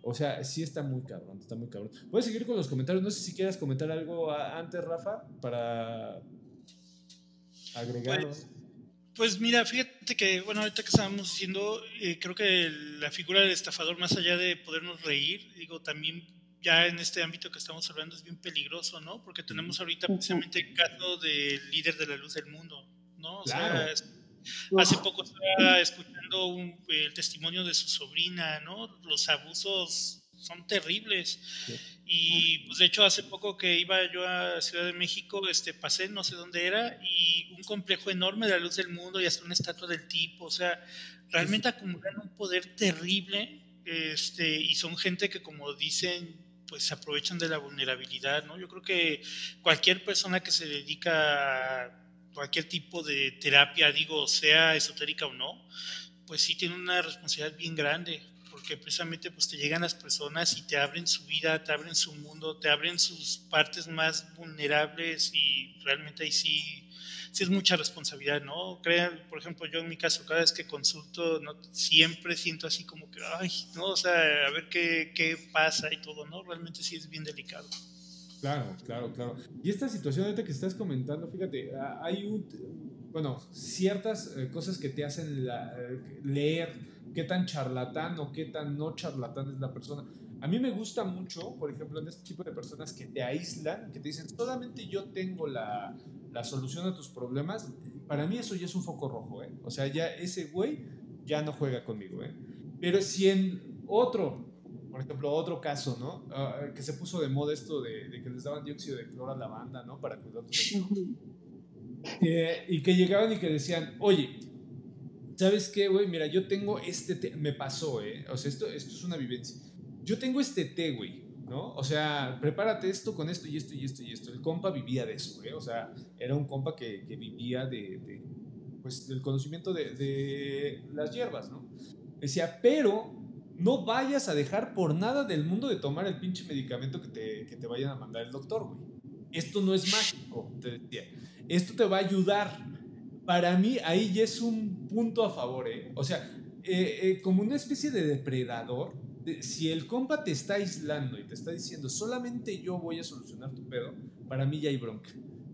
O sea, sí está muy cabrón, está muy cabrón. Puedes seguir con los comentarios. No sé si quieras comentar algo antes, Rafa, para agregarlo. Pues, pues, mira, fíjate que, bueno, ahorita que estábamos diciendo, eh, creo que la figura del estafador, más allá de podernos reír, digo, también ya en este ámbito que estamos hablando es bien peligroso, ¿no? Porque tenemos ahorita precisamente el caso del líder de la luz del mundo, ¿no? O sea, hace poco estaba escuchando el testimonio de su sobrina, ¿no? Los abusos son terribles. Y pues de hecho hace poco que iba yo a Ciudad de México, este pasé no sé dónde era y un complejo enorme de la luz del mundo y hasta una estatua del tipo, o sea, realmente acumulan un poder terrible este y son gente que como dicen pues se aprovechan de la vulnerabilidad, ¿no? Yo creo que cualquier persona que se dedica a cualquier tipo de terapia, digo, sea esotérica o no, pues sí tiene una responsabilidad bien grande, porque precisamente pues te llegan las personas y te abren su vida, te abren su mundo, te abren sus partes más vulnerables y realmente ahí sí sí es mucha responsabilidad, ¿no? Crean, por ejemplo, yo en mi caso, cada vez que consulto, no siempre siento así como que, ay, no, o sea, a ver qué, qué pasa y todo, ¿no? Realmente sí es bien delicado. Claro, claro, claro. Y esta situación ahorita que estás comentando, fíjate, hay bueno, ciertas eh, cosas que te hacen eh, leer qué tan charlatán o qué tan no charlatán es la persona. A mí me gusta mucho, por ejemplo, en este tipo de personas que te aíslan, que te dicen, solamente yo tengo la, la solución a tus problemas, para mí eso ya es un foco rojo, ¿eh? O sea, ya ese güey ya no juega conmigo, ¿eh? Pero si en otro, por ejemplo, otro caso, ¿no? Ah, que se puso de moda esto de, de, que les daban dióxido de cloro a la banda, ¿no? Para cuidar eh, Y que llegaban y que decían, oye, ¿sabes qué, güey? Mira, yo tengo este té, me pasó, ¿eh? O sea, esto, esto es una vivencia. Yo tengo este té, güey, ¿no? O sea, prepárate esto con esto y esto y esto y esto. El compa vivía de eso, güey. O sea, era un compa que, que vivía de, de, pues, del conocimiento de, de las hierbas, ¿no? Decía, pero no vayas a dejar por nada del mundo de tomar el pinche medicamento que te, que te vayan a mandar el doctor, güey. Esto no es mágico, te decía. Esto te va a ayudar. Para mí, ahí ya es un punto a favor, ¿eh? O sea, eh, eh, como una especie de depredador, si el compa te está aislando y te está diciendo solamente yo voy a solucionar tu pedo, para mí ya hay bronca.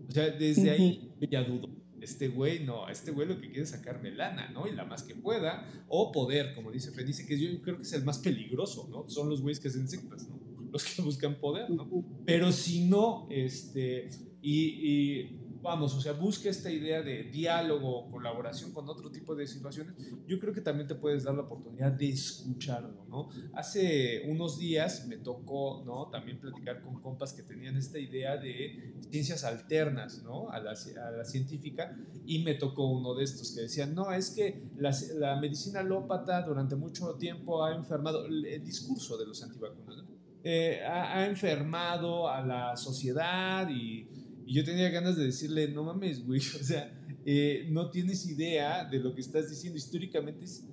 O sea, desde ahí ya dudo este güey no, este güey lo que quiere es sacarme lana, ¿no? Y la más que pueda, o poder, como dice Fred, dice que yo creo que es el más peligroso, ¿no? Son los güeyes que hacen sectas, ¿no? Los que buscan poder, ¿no? Pero si no, este, y, y vamos, o sea, busca esta idea de diálogo, colaboración con otro tipo de situaciones, yo creo que también te puedes dar la oportunidad de escucharlo, ¿no? Hace unos días me tocó, ¿no? También platicar con compas que tenían esta idea de ciencias alternas, ¿no? A la, a la científica, y me tocó uno de estos que decían, no, es que la, la medicina alópata durante mucho tiempo ha enfermado el, el discurso de los antivacunas, ¿no? Eh, ha, ha enfermado a la sociedad y y yo tenía ganas de decirle, no mames, güey, o sea, eh, no tienes idea de lo que estás diciendo. Históricamente es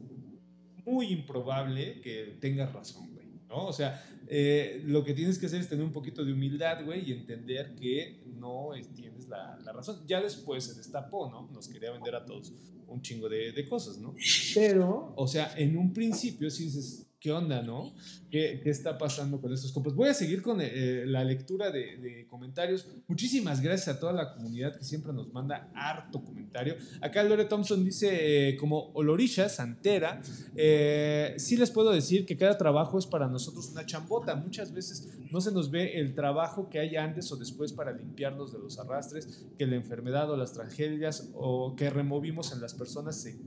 muy improbable que tengas razón, güey, ¿no? O sea, eh, lo que tienes que hacer es tener un poquito de humildad, güey, y entender que no tienes la, la, razón. Ya después se destapó, ¿no? Nos quería vender a todos un chingo de, de cosas, ¿no? Pero, o sea, en un principio sí dices, ¿qué onda, no? ¿Qué, ¿Qué, está pasando con estos compas? Voy a seguir con eh, la lectura de, de, comentarios. Muchísimas gracias a toda la comunidad que siempre nos manda harto comentario. Acá Lore Thompson dice, eh, como Olorisha, Santera, eh, sí les puedo decir que cada trabajo es para nosotros una chambota. Muchas veces no se nos ve el trabajo que hay antes o después para limpiarnos de los arrastres, que la enfermedad o las tragedias o que removimos en las personas se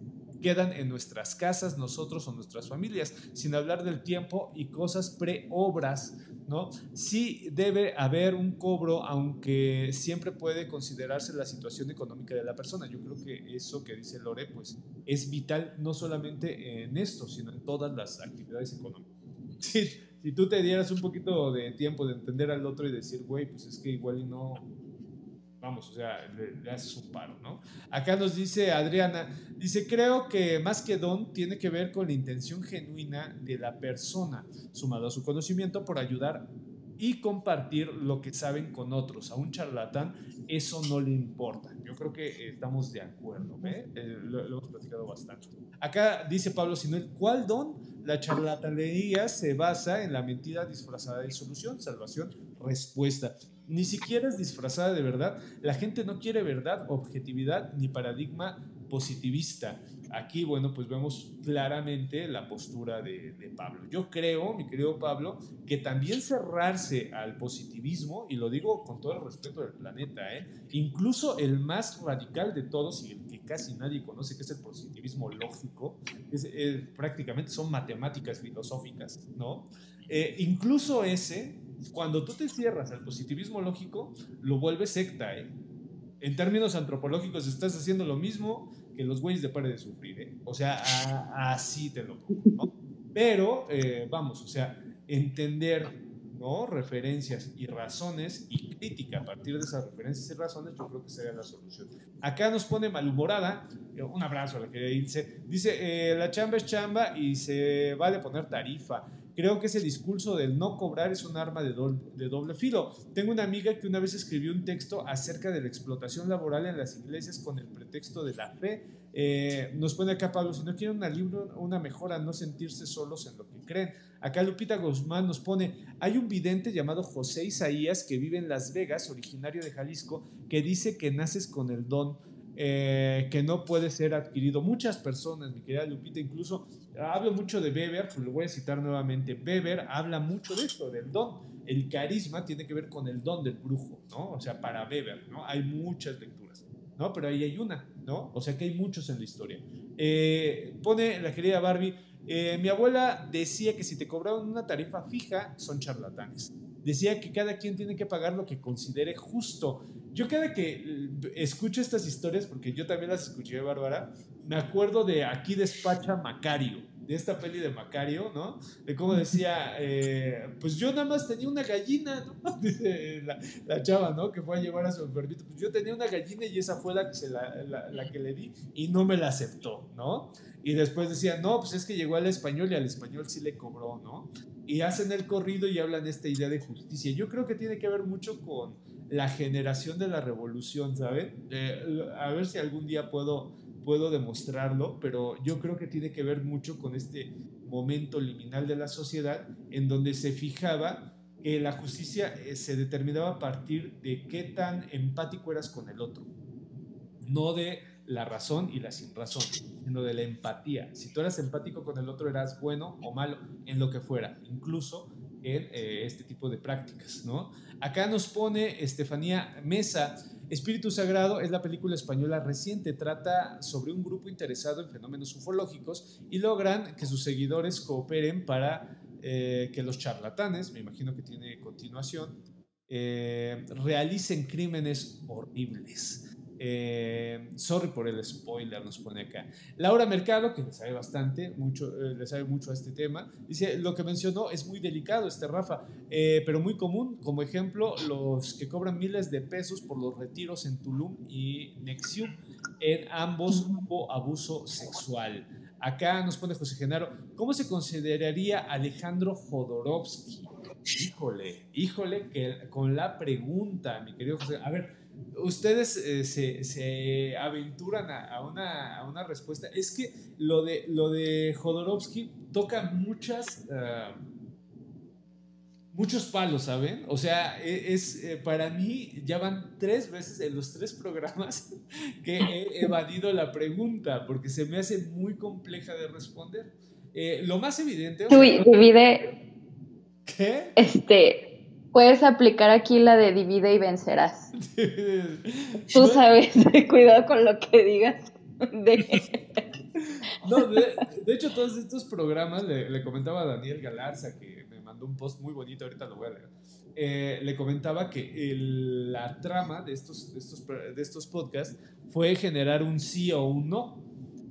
quedan en nuestras casas, nosotros o nuestras familias, sin hablar del tiempo y cosas pre-obras, ¿no? Sí debe haber un cobro, aunque siempre puede considerarse la situación económica de la persona. Yo creo que eso que dice Lore, pues es vital no solamente en esto, sino en todas las actividades económicas. Sí, si tú te dieras un poquito de tiempo de entender al otro y decir, güey, pues es que igual y no, vamos, o sea, le, le, haces un paro, ¿no? Acá nos dice Adriana, dice, creo que más que don tiene que ver con la intención genuina de la persona, sumado a su conocimiento por ayudar y compartir lo que saben con otros. A un charlatán eso no le importa. Yo creo que estamos de acuerdo, ¿eh? Eh, lo, lo, hemos platicado bastante. Acá dice Pablo Sinel, ¿cuál don? La charlatanería se basa en la mentira disfrazada de solución, salvación, respuesta ni siquiera es disfrazada de verdad. La gente no quiere verdad, objetividad ni paradigma positivista. Aquí, bueno, pues vemos claramente la postura de, Pablo. Yo creo, mi querido Pablo, que también cerrarse al positivismo, y lo digo con todo el respeto del planeta, ¿eh? incluso el más radical de todos y el que casi nadie conoce, que es el positivismo lógico, es, eh, prácticamente son matemáticas filosóficas, ¿no? Eh, incluso ese cuando tú te cierras al positivismo lógico, lo vuelves secta, ¿eh? En términos antropológicos estás haciendo lo mismo que los güeyes de Pare de Sufrir, ¿eh? O sea, a, así te lo pongo, ¿no? Pero, eh, vamos, o sea, entender, ¿no? Referencias y razones y crítica a partir de esas referencias y razones, yo creo que sería la solución. Acá nos pone malhumorada, un abrazo a la querida Ilse, dice, la chamba es chamba y se vale poner tarifa. Creo que ese discurso del no cobrar es un arma de doble, filo. Tengo una amiga que una vez escribió un texto acerca de la explotación laboral en las iglesias con el pretexto de la fe. Eh, nos pone acá Pablo, si no quieren un libro, una mejora, no sentirse solos en lo que creen. Acá Lupita Guzmán nos pone, hay un vidente llamado José Isaías que vive en Las Vegas, originario de Jalisco, que dice que naces con el don. Eh, que no puede ser adquirido. Muchas personas, mi querida Lupita, incluso hablo mucho de Weber, pues lo voy a citar nuevamente. Weber habla mucho de esto, del don. El carisma tiene que ver con el don del brujo, ¿no? O sea, para Weber, ¿no? Hay muchas lecturas, ¿no? Pero ahí hay una, ¿no? O sea que hay muchos en la historia. Eh, pone la querida Barbie, Eh, mi abuela decía que si te cobraban una tarifa fija, son charlatanes. Decía que cada quien tiene que pagar lo que considere justo. Yo cada que escucho estas historias, porque yo también las escuché, Bárbara, me acuerdo de Aquí despacha Macario de esta peli de Macario, ¿no? De cómo decía, eh, pues yo nada más tenía una gallina, ¿no? Dice la, chava, ¿no? Que fue a llevar a su enfermito. Pues yo tenía una gallina y esa fue la que, se la, la, que le di y no me la aceptó, ¿no? Y después decía, no, pues es que llegó al español y al español sí le cobró, ¿no? Y hacen el corrido y hablan esta idea de justicia. Yo creo que tiene que ver mucho con la generación de la revolución, ¿saben? A ver si algún día puedo puedo demostrarlo, pero yo creo que tiene que ver mucho con este momento liminal de la sociedad en donde se fijaba que la justicia eh, se determinaba a partir de qué tan empático eras con el otro, no de la razón y la sin razón, sino de la empatía. Si tú eras empático con el otro, eras bueno o malo en lo que fuera, incluso en eh, este tipo de prácticas, ¿no? Acá nos pone Estefanía Mesa, Espíritu Sagrado es la película española reciente, trata sobre un grupo interesado en fenómenos ufológicos y logran que sus seguidores cooperen para eh, que los charlatanes, me imagino que tiene continuación, eh, realicen crímenes horribles. Eh, sorry por el spoiler, nos pone acá. Laura Mercado, que le sabe bastante, mucho, eh, le sabe mucho a este tema, dice, lo que mencionó es muy delicado este Rafa, eh, pero muy común, como ejemplo, los que cobran miles de pesos por los retiros en Tulum y Nexium, en ambos hubo abuso sexual. Acá nos pone José Genaro, ¿cómo se consideraría Alejandro Jodorowsky? Híjole, híjole, que con la pregunta, mi querido José, a ver, ustedes eh, se, aventuran a, una, respuesta. Es que lo de, lo de Jodorowsky toca muchas... Ah, muchos palos, ¿saben? O sea, e, es, eh, para mí ya van tres veces en los tres programas que he evadido la pregunta porque se me hace muy compleja de responder. Eh, lo más evidente... Uy, divide... ¿Qué? Este, Puedes aplicar aquí la de divide y vencerás. Tú sabes, cuidado con lo que digas. No, de, hecho, todos estos programas, le, comentaba a Daniel Galarza, que me mandó un post muy bonito, ahorita lo voy a leer. Eh, le comentaba que la trama de estos, de estos, de estos podcasts fue generar un sí o un no.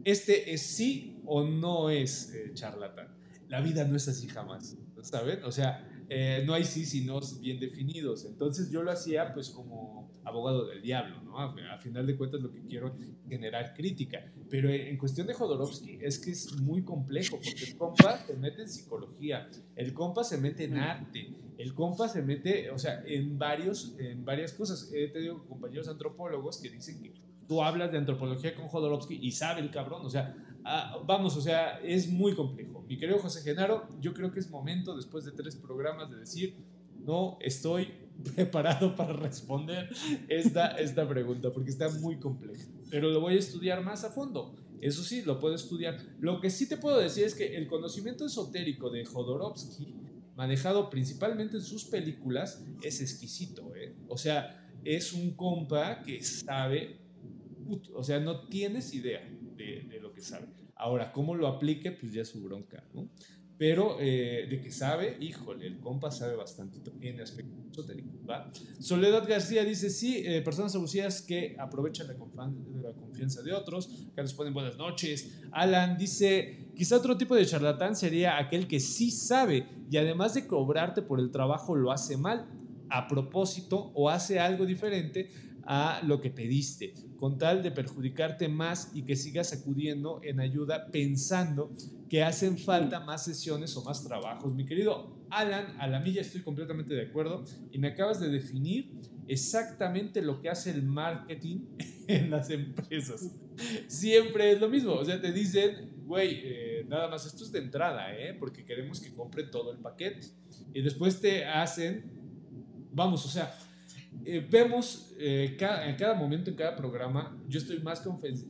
Este es sí o no es eh, charlatán. La vida no es así jamás, ¿saben? O sea, eh, no hay sí sino bien definidos. Entonces yo lo hacía pues como abogado del diablo, ¿no? A, final de cuentas lo que quiero generar crítica. Pero en cuestión de Jodorowsky es que es muy complejo porque el compa se mete en psicología, el compa se mete en arte, el compa se mete, o sea, en, varios, en varias cosas. He tenido compañeros antropólogos que dicen que tú hablas de antropología con Jodorowsky y sabe el cabrón, o sea, Ah, vamos, o sea, es muy complejo. Mi querido José Genaro, yo creo que es momento, después de tres programas, de decir, no estoy preparado para responder esta, esta pregunta, porque está muy compleja. Pero lo voy a estudiar más a fondo. Eso sí, lo puedo estudiar. Lo que sí te puedo decir es que el conocimiento esotérico de Jodorowsky, manejado principalmente en sus películas, es exquisito. ¿eh? O sea, es un compa que sabe, o sea, no tienes idea de, lo que sabe. Ahora, cómo lo aplique, pues ya su bronca, ¿no? Pero eh, de que sabe, híjole, el compa sabe bastante en aspecto esotérico. Soledad García dice, sí, eh, personas abusivas que aprovechan la, la, confianza de otros, que les ponen buenas noches. Alan dice, quizá otro tipo de charlatán sería aquel que sí sabe y además de cobrarte por el trabajo lo hace mal a propósito o hace algo diferente a lo que pediste, con tal de perjudicarte más y que sigas acudiendo en ayuda pensando que hacen falta más sesiones o más trabajos. Mi querido Alan, a la milla estoy completamente de acuerdo y me acabas de definir exactamente lo que hace el marketing en las empresas. Siempre es lo mismo, o sea, te dicen, güey, eh, nada más esto es de entrada, ¿eh? porque queremos que compre todo el paquete. Y después te hacen, vamos, o sea, eh, vemos eh, en cada momento, en cada programa, yo estoy más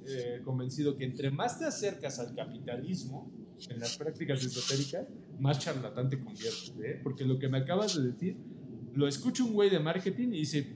eh, convencido que entre más te acercas al capitalismo en las prácticas esotéricas, más charlatán te conviertes, porque lo que me acabas de decir, lo escucha un güey de marketing y dice,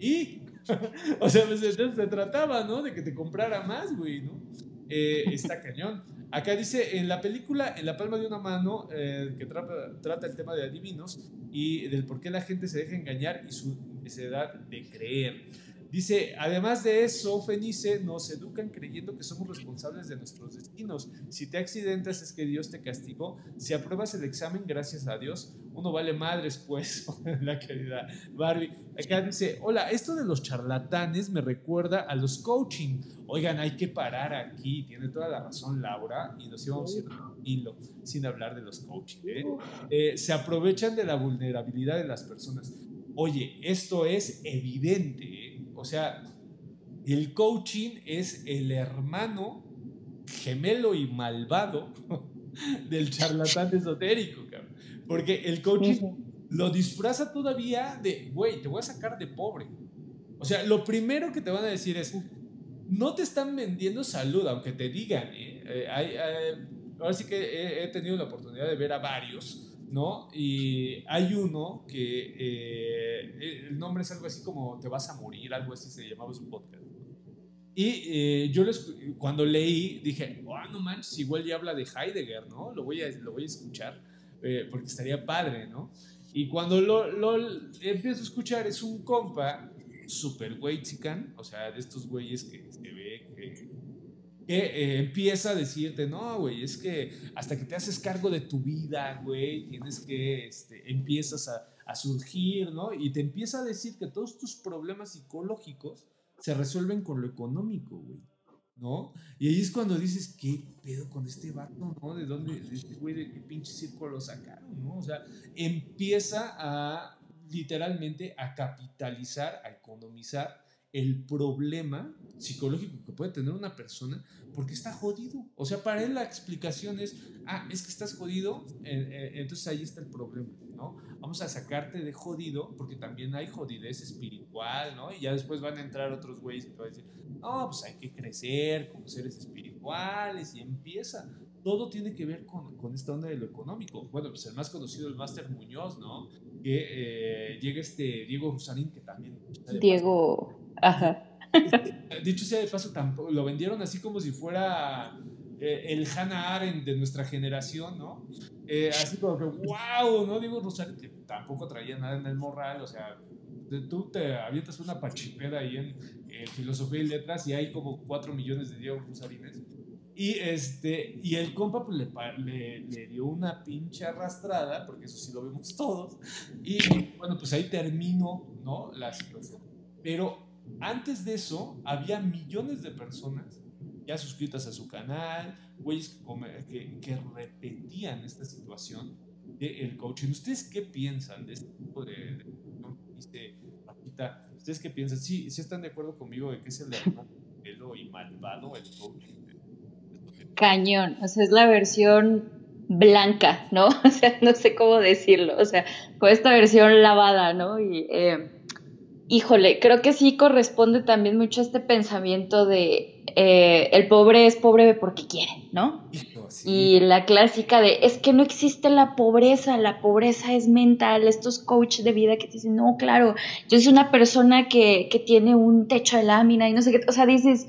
¿y? o sea, pues, se, trataba, ¿no? De que te comprara más, güey, ¿no? está cañón. Acá dice, en la película En la palma de una mano, eh, que trata, trata el tema de adivinos y del por qué la gente se deja engañar y su necesidad de creer. Dice, además de eso, Fenice, nos educan creyendo que somos responsables de nuestros destinos. Si te accidentas es que Dios te castigó. Si apruebas el examen, gracias a Dios, uno vale madres, pues, la querida Barbie. Acá dice, hola, esto de los charlatanes me recuerda a los coaching. Oigan, hay que parar aquí. Tiene toda la razón Laura y nos íbamos a hilo sin hablar de los coaching. ¿eh? Eh, se aprovechan de la vulnerabilidad de las personas. Oye, esto es evidente. ¿eh? O sea, el coaching es el hermano gemelo y malvado del charlatán esotérico, cabrón. Porque el coaching lo disfraza todavía de, güey, te voy a sacar de pobre. O sea, lo primero que te van a decir es, no te están vendiendo salud, aunque te digan, ¿eh? eh ahora sí que he, tenido la oportunidad de ver a varios ¿no? Y hay uno que eh, el nombre es algo así como Te vas a morir, algo así se llamaba su podcast. Y eh, yo cuando leí dije, oh, no manches, igual ya habla de Heidegger, ¿no? Lo voy a, lo voy a escuchar eh, porque estaría padre, ¿no? Y cuando lo, lo, empiezo a escuchar es un compa super güey o sea, de estos güeyes que se ve que que eh, empieza a decirte, no, güey, es que hasta que te haces cargo de tu vida, güey, tienes que, este, empiezas a, surgir, ¿no? Y te empieza a decir que todos tus problemas psicológicos se resuelven con lo económico, güey, ¿no? Y ahí es cuando dices, ¿qué pedo con este vato, no? ¿De dónde, de este güey, de qué pinche circo lo sacaron, ¿no? O sea, empieza a, literalmente, a capitalizar, a economizar el problema psicológico que puede tener una persona porque está jodido. O sea, para él la explicación es, ah, es que estás jodido, eh, eh, entonces ahí está el problema, ¿no? Vamos a sacarte de jodido porque también hay jodidez espiritual, ¿no? Y ya después van a entrar otros güeyes que te van a decir, no, pues hay que crecer como seres espirituales y empieza. Todo tiene que ver con, con esta onda de lo económico. Bueno, pues el más conocido, el Máster Muñoz, ¿no? Que eh, llega este Diego Rusarín, que también... Diego... Ajá. Dicho sea de paso, tampoco, lo vendieron así como si fuera eh, el Hannah Arendt de nuestra generación, ¿no? Eh, así como que, wow, ¿no? Digo Rosario, que tampoco traía nada en el morral, o sea, tú te avientas una pachipeda ahí en, filosofía y letras y hay como 4 millones de Diego Rosarines. Y, este, y el compa pues, le, le, dio una pinche arrastrada, porque eso sí lo vemos todos. Y bueno, pues ahí terminó ¿no? la situación. Pero antes de eso, había millones de personas ya suscritas a su canal, güeyes que, que, repetían esta situación del coaching. ¿Ustedes qué piensan de este tipo de, dice ¿Ustedes qué piensan? ¿Sí, ¿Sí están de acuerdo conmigo de que es el hermano y malvado el coaching? Cañón, o sea, es la versión blanca, ¿no? O sea, no sé cómo decirlo, o sea, con esta versión lavada, ¿no? Y eh, híjole, creo que sí corresponde también mucho a este pensamiento de eh, el pobre es pobre porque quiere, ¿no? Y la clásica de es que no existe la pobreza, la pobreza es mental, estos coaches de vida que te dicen, no, claro, yo soy una persona que, que tiene un techo de lámina y no sé qué, o sea, dices,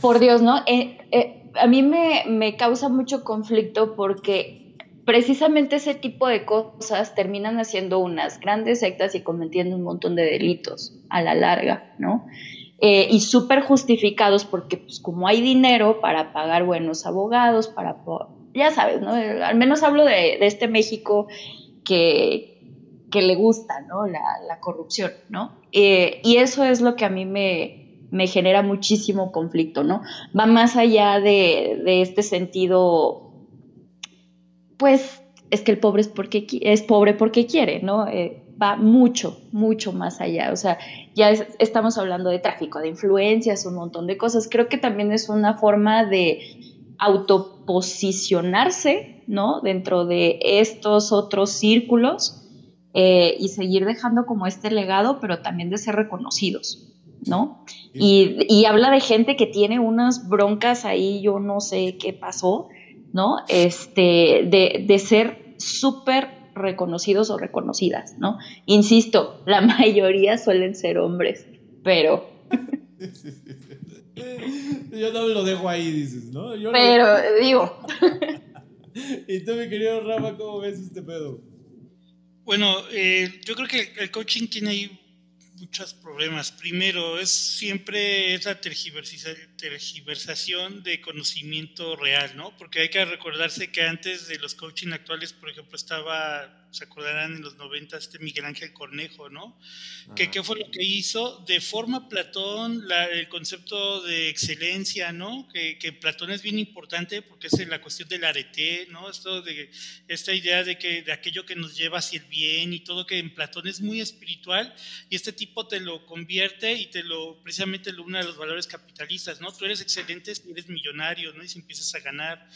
por Dios, ¿no? Eh, eh, a mí me, me causa mucho conflicto porque precisamente ese tipo de cosas terminan haciendo unas grandes sectas y cometiendo un montón de delitos a la larga, ¿no? Eh, y súper justificados porque pues como hay dinero para pagar buenos abogados, para, ya sabes, ¿no? Al menos hablo de, este México que, que, le gusta, ¿no? La, corrupción, ¿no? Eh, y eso es lo que a mí me, me genera muchísimo conflicto, ¿no? Va más allá de, de este sentido pues es que el pobre es, porque, es pobre porque quiere, ¿no? Eh, va mucho, mucho más allá. O sea, ya estamos hablando de tráfico de influencias, un montón de cosas. Creo que también es una forma de autoposicionarse, ¿no? Dentro de estos otros círculos eh, y seguir dejando como este legado, pero también de ser reconocidos, ¿no? Y, y habla de gente que tiene unas broncas ahí, yo no sé qué pasó, ¿no? Este, de, de ser súper reconocidos o reconocidas, ¿no? Insisto, la mayoría suelen ser hombres, pero... Yo no lo dejo ahí, dices, ¿no? Yo Pero, digo. y tú, mi querido Rafa, ¿cómo ves este pedo? Bueno, eh, yo creo que el coaching tiene ahí muchos problemas. Primero, es siempre esa tergiversación de conocimiento real, ¿no? Porque hay que recordarse que antes de los coaching actuales, por ejemplo, estaba se acordarán en los 90 este Miguel Ángel Cornejo, ¿no? Que qué fue lo que hizo, de forma Platón, el concepto de excelencia, ¿no? Que, que, Platón es bien importante porque es la cuestión del arete, ¿no? Esto de, esta idea de que de aquello que nos lleva hacia el bien y todo que en Platón es muy espiritual y este tipo te lo convierte y te lo, precisamente lo une a los valores capitalistas, ¿no? Tú eres excelente eres millonario, ¿no? Y si empiezas a ganar.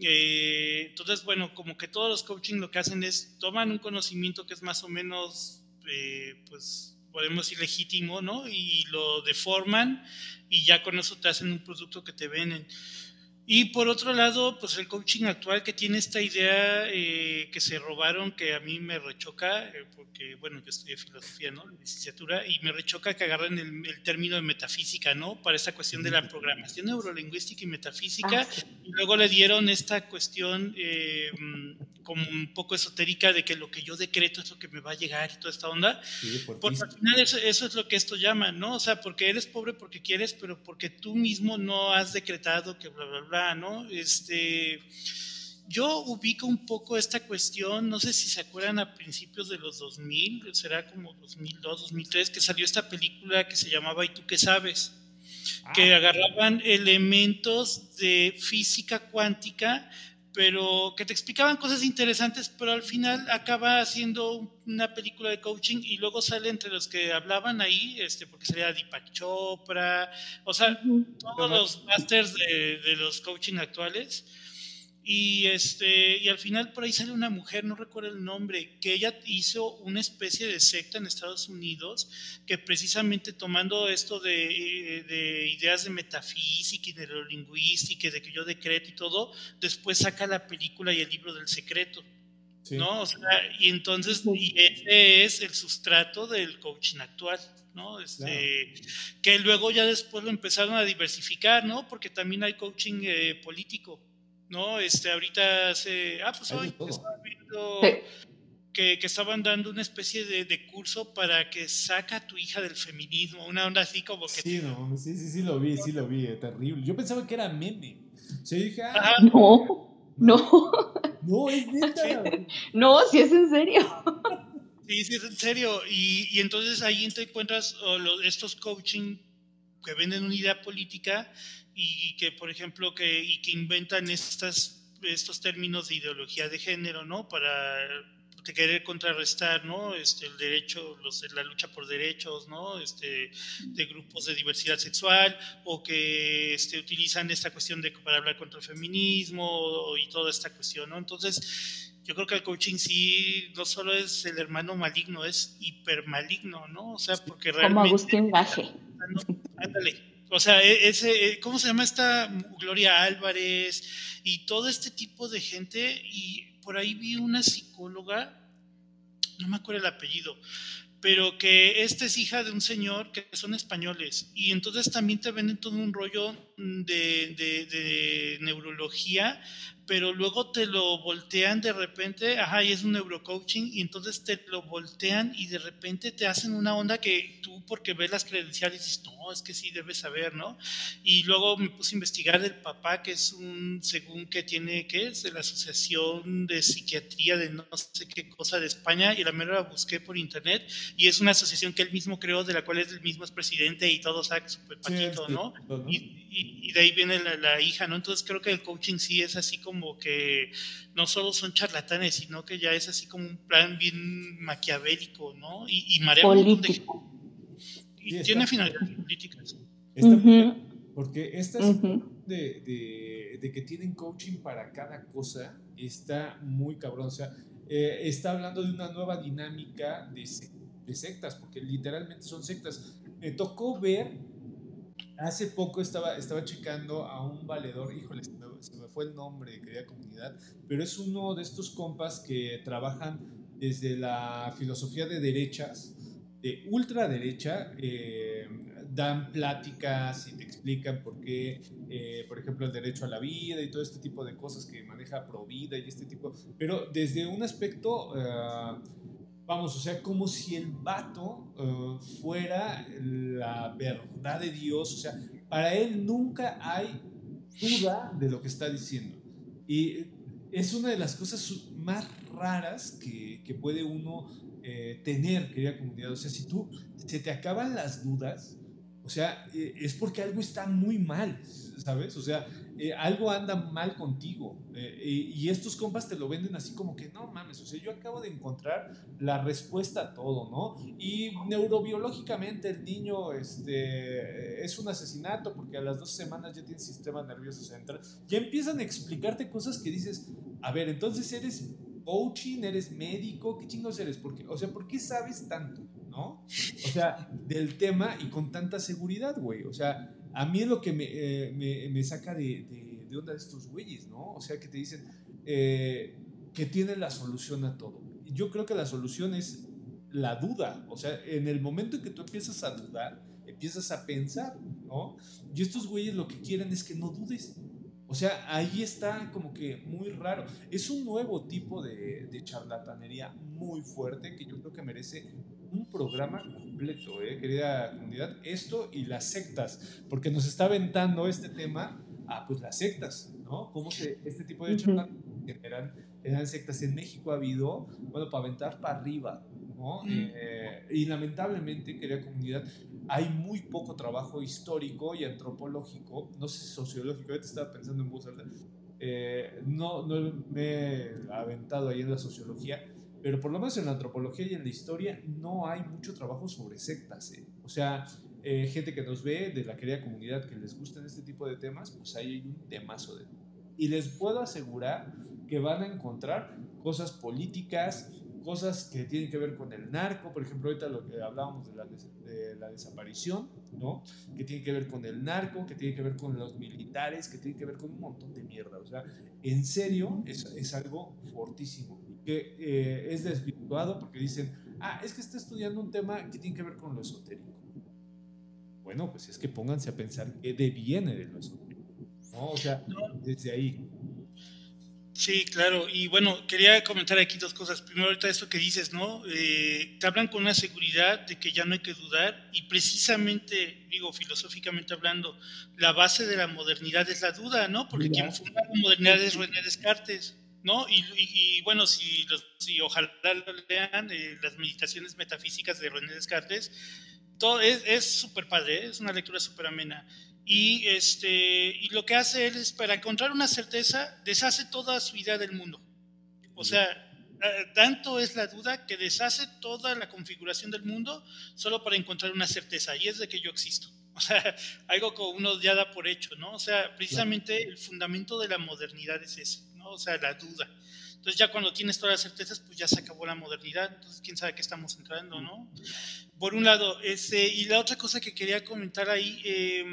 Eh, entonces, bueno, como que todos los coaching lo que hacen es toman un conocimiento que es más o menos, eh, pues, podemos decir legítimo, ¿no? Y lo deforman y ya con eso te hacen un producto que te venden. Y por otro lado, pues el coaching actual que tiene esta idea eh, que se robaron, que a mí me rechoca, eh, porque, bueno, yo estudié filosofía, ¿no? Licenciatura, y me rechoca que agarren el, término de metafísica, ¿no? Para esta cuestión de la programación neurolingüística y metafísica, ah, y luego le dieron esta cuestión eh, como un poco esotérica de que lo que yo decreto es lo que me va a llegar y toda esta onda, porque al final eso, eso es lo que esto llama, ¿no? O sea, porque eres pobre porque quieres, pero porque tú mismo no has decretado que bla, bla, bla ¿no? Este, yo ubico un poco esta cuestión, no sé si se acuerdan a principios de los 2000, será como 2002, 2003, que salió esta película que se llamaba ¿Y tú qué sabes? que ah. agarraban elementos de física cuántica pero que te explicaban cosas interesantes, pero al final acaba siendo una película de coaching y luego sale entre los que hablaban ahí, este, porque salía Deepak Chopra, o sea, todos los masters de, de los coaching actuales y, este, y al final por ahí sale una mujer, no recuerdo el nombre, que ella hizo una especie de secta en Estados Unidos que precisamente tomando esto de, de ideas de metafísica y de neurolingüística, de que yo decreto y todo, después saca la película y el libro del secreto. ¿no? O sea, y entonces, y ese es el sustrato del coaching actual. ¿no? Este, Que luego ya después lo empezaron a diversificar, ¿no? Porque también hay coaching eh, político, ¿no? Este, ahorita hace, ah, pues hoy estaba viendo que, que, estaban dando una especie de, de, curso para que saca a tu hija del feminismo, una onda así como que... Sí, no, sí, sí, sí lo vi, sí lo vi, terrible. Yo pensaba que era meme. Sí, dije, ah, no, no. No, es neta. no, sí es en serio. Sí, sí es en serio. Y, y entonces ahí te encuentras los, estos coaching que venden una idea política y que, por ejemplo, que, y que inventan estas, estos términos de ideología de género, ¿no? Para querer contrarrestar, ¿no? Este, el derecho, los, la lucha por derechos, ¿no? Este, de grupos de diversidad sexual, o que este, utilizan esta cuestión de para hablar contra el feminismo y toda esta cuestión, ¿no? Entonces, yo creo que el coaching sí no solo es el hermano maligno, es hipermaligno, ¿no? O sea, porque realmente... Como Agustín Gaje. Ándale, o sea, e, ese, e, ¿cómo se llama esta Gloria Álvarez y todo este tipo de gente? Y por ahí vi una psicóloga, no me acuerdo el apellido, pero que esta es hija de un señor que son españoles y entonces también te venden todo un rollo de, de, de neurología pero luego te lo voltean de repente, ajá, y es un neurocoaching, y entonces te lo voltean y de repente te hacen una onda que tú, porque ves las credenciales, dices, no, es que sí debes saber, ¿no? Y luego me puse a investigar del papá, que es un, según que tiene, ¿qué es? De la Asociación de Psiquiatría de no sé qué cosa de España, y la mera la busqué por internet, y es una asociación que él mismo creó, de la cual él mismo es presidente y todo, sabe, súper patito, ¿no? Y, y, de ahí viene la, la hija, ¿no? Entonces creo que el coaching sí es así como que no solo son charlatanes, sino que ya es así como un plan bien maquiavélico, ¿no? Y, y marea Político. Y tiene finalidades políticas. Porque esta de, de, de, que tienen coaching para cada cosa está muy cabrón. O sea, eh, está hablando de una nueva dinámica de, de sectas, porque literalmente son sectas. Me tocó ver Hace poco estaba, estaba checando a un valedor, híjole, se me, fue el nombre, querida comunidad, pero es uno de estos compas que trabajan desde la filosofía de derechas, de ultraderecha, eh, dan pláticas y te explican por qué, eh, por ejemplo, el derecho a la vida y todo este tipo de cosas que maneja Provida y este tipo, pero desde un aspecto, eh, vamos, o sea, como si el vato eh, fuera la verdad de Dios, o sea, para él nunca hay duda de lo que está diciendo. Y es una de las cosas más raras que, que puede uno eh, tener, querida comunidad. O sea, si tú se te acaban las dudas, o sea, eh, es porque algo está muy mal, ¿sabes? O sea, eh, algo anda mal contigo. y estos compas te lo venden así como que, no mames, o sea, yo acabo de encontrar la respuesta a todo, ¿no? Y neurobiológicamente el niño este, es un asesinato porque a las dos semanas ya tiene sistema nervioso central. Ya empiezan a explicarte cosas que dices, a ver, entonces eres coaching, eres médico, ¿qué chingos eres? Porque, o sea, ¿por qué sabes tanto, no? O sea, del tema y con tanta seguridad, güey. O sea, a mí es lo que me, eh, me, me saca de, de, de, onda de estos güeyes, ¿no? O sea, que te dicen eh, que tienen la solución a todo. Yo creo que la solución es la duda. O sea, en el momento en que tú empiezas a dudar, empiezas a pensar, ¿no? Y estos güeyes lo que quieren es que no dudes. O sea, ahí está como que muy raro. Es un nuevo tipo de, de, charlatanería muy fuerte que yo creo que merece un programa completo, ¿eh? querida comunidad. Esto y las sectas, porque nos está aventando este tema a pues las sectas, ¿no? Cómo se, este tipo de charlatanería eran, eran sectas en México ha habido, bueno, para aventar para arriba, ¿no? Eh, y lamentablemente, querida comunidad, hay muy poco trabajo histórico y antropológico, no sé, sociológico, ahorita estaba pensando en Bussard, eh, no, no me he aventado ahí en la sociología, pero por lo menos en la antropología y en la historia no hay mucho trabajo sobre sectas, ¿eh? o sea, eh, gente que nos ve de la querida comunidad que les gustan este tipo de temas, pues ahí hay un temazo de... Y les puedo asegurar que van a encontrar cosas políticas, cosas que tienen que ver con el narco, por ejemplo, ahorita lo que hablábamos de la, de la, desaparición, ¿no? Que tiene que ver con el narco, que tiene que ver con los militares, que tiene que ver con un montón de mierda. O sea, en serio, es, es algo fortísimo, que eh, es desvirtuado porque dicen, ah, es que está estudiando un tema que tiene que ver con lo esotérico. Bueno, pues es que pónganse a pensar qué deviene de lo esotérico, ¿no? O sea, desde ahí. Sí, claro. Y bueno, quería comentar aquí dos cosas. Primero, ahorita esto que dices, ¿no? Eh, te hablan con una seguridad de que ya no hay que dudar y precisamente, digo, filosóficamente hablando, la base de la modernidad es la duda, ¿no? Porque Mira. quien funda la modernidad es René Descartes, ¿no? Y, y, y bueno, si, los, si ojalá lo lean, eh, las meditaciones metafísicas de René Descartes, todo es súper padre, ¿eh? es una lectura súper amena. Y, este, y lo que hace él es, para encontrar una certeza, deshace toda su idea del mundo. O sea, tanto es la duda que deshace toda la configuración del mundo solo para encontrar una certeza, y es de que yo existo. O sea, algo que uno ya da por hecho, ¿no? O sea, precisamente el fundamento de la modernidad es ese, O sea, la duda. Entonces ya cuando tienes todas las certezas, pues ya se acabó la modernidad. Entonces, quién sabe qué estamos entrando, ¿no? Por un lado, ese, y la otra cosa que quería comentar ahí, eh,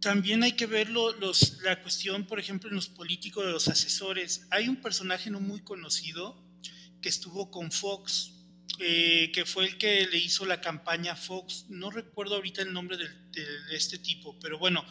también hay que ver los, la cuestión, por ejemplo, en los políticos de los asesores. Hay un personaje no muy conocido que estuvo con Fox, eh, que fue el que le hizo la campaña Fox. No recuerdo ahorita el nombre de, de, de este tipo, pero bueno,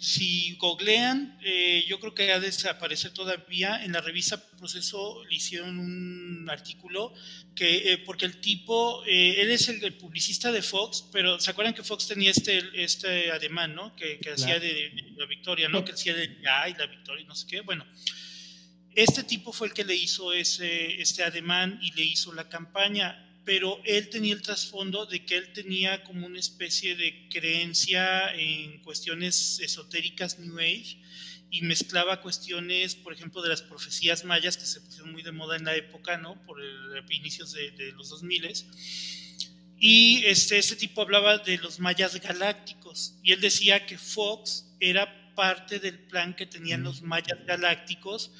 si googlean, eh, yo creo que ha de desaparecer todavía. En la revista Proceso le hicieron un artículo que, eh, porque el tipo, eh, él es el, el, publicista de Fox, pero ¿se acuerdan que Fox tenía este, este ademán, ¿no? Que, que hacía de, de, la victoria, ¿no? Que hacía de ay, la victoria, no sé qué. Bueno, este tipo fue el que le hizo ese, este ademán y le hizo la campaña pero él tenía el trasfondo de que él tenía como una especie de creencia en cuestiones esotéricas New Age y mezclaba cuestiones, por ejemplo, de las profecías mayas que se pusieron muy de moda en la época, ¿no? Por el, inicios de, de, los 2000 y este, este tipo hablaba de los mayas galácticos y él decía que Fox era parte del plan que tenían los mayas galácticos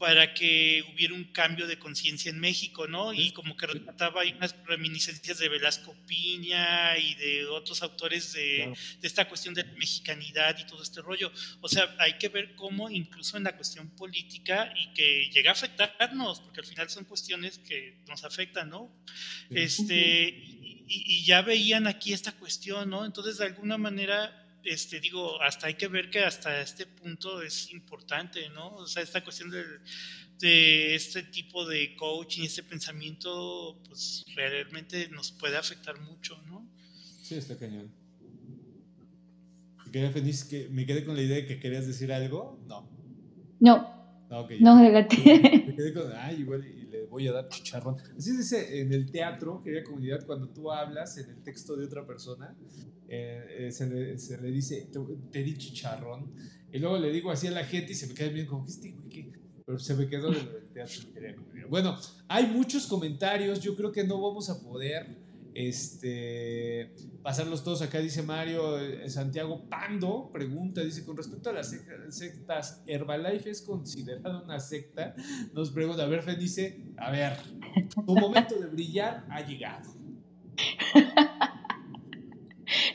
para que hubiera un cambio de conciencia en México, ¿no? Y como que rescataba ahí unas reminiscencias de Velasco Piña y de otros autores de, claro. de, esta cuestión de mexicanidad y todo este rollo. O sea, hay que ver cómo incluso en la cuestión política y que llega a afectarnos, porque al final son cuestiones que nos afectan, ¿no? Este, y, ya veían aquí esta cuestión, ¿no? Entonces, de alguna manera, este, digo, hasta hay que ver que hasta este punto es importante, ¿no? O sea, esta cuestión de, de este tipo de coaching, este pensamiento, pues realmente nos puede afectar mucho, ¿no? Sí, está cañón. ¿Quería feliz que me quedé con la idea de que querías decir algo? No. No. No, okay, no, Me quedé con, ay, igual voy a dar chicharrón. Así dice en el teatro, querida comunidad, cuando tú hablas en el texto de otra persona, eh, eh, se, le, se, dice, te, di chicharrón. Y luego le digo así a la gente y se me queda bien como, ¿qué este güey? ¿Qué? Pero se me quedó del teatro. Bueno, hay muchos comentarios, yo creo que no vamos a poder este, pasarlos todos acá, dice Mario eh, Santiago Pando, pregunta, dice, con respecto a las sectas, ¿Herbalife es considerada una secta? Nos pregunta, a ver, Fen dice, a ver, tu momento de brillar ha llegado.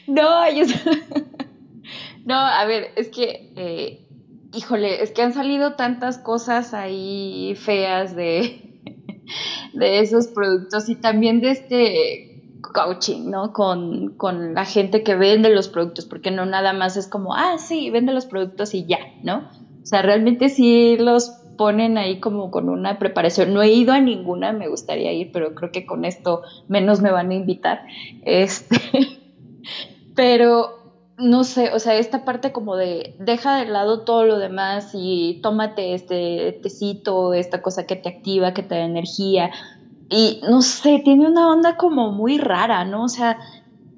No, yo... No, a ver, es que, eh, híjole, es que han salido tantas cosas ahí feas de, de esos productos y también de este coaching, ¿no? Con, con, la gente que vende los productos, porque no nada más es como, ah, sí, vende los productos y ya, ¿no? O sea, realmente sí los ponen ahí como con una preparación. No he ido a ninguna, me gustaría ir, pero creo que con esto menos me van a invitar. Este, pero no sé, o sea, esta parte como de deja de lado todo lo demás y tómate este tecito, esta cosa que te activa, que te da energía, y no sé, tiene una onda como muy rara, ¿no? O sea,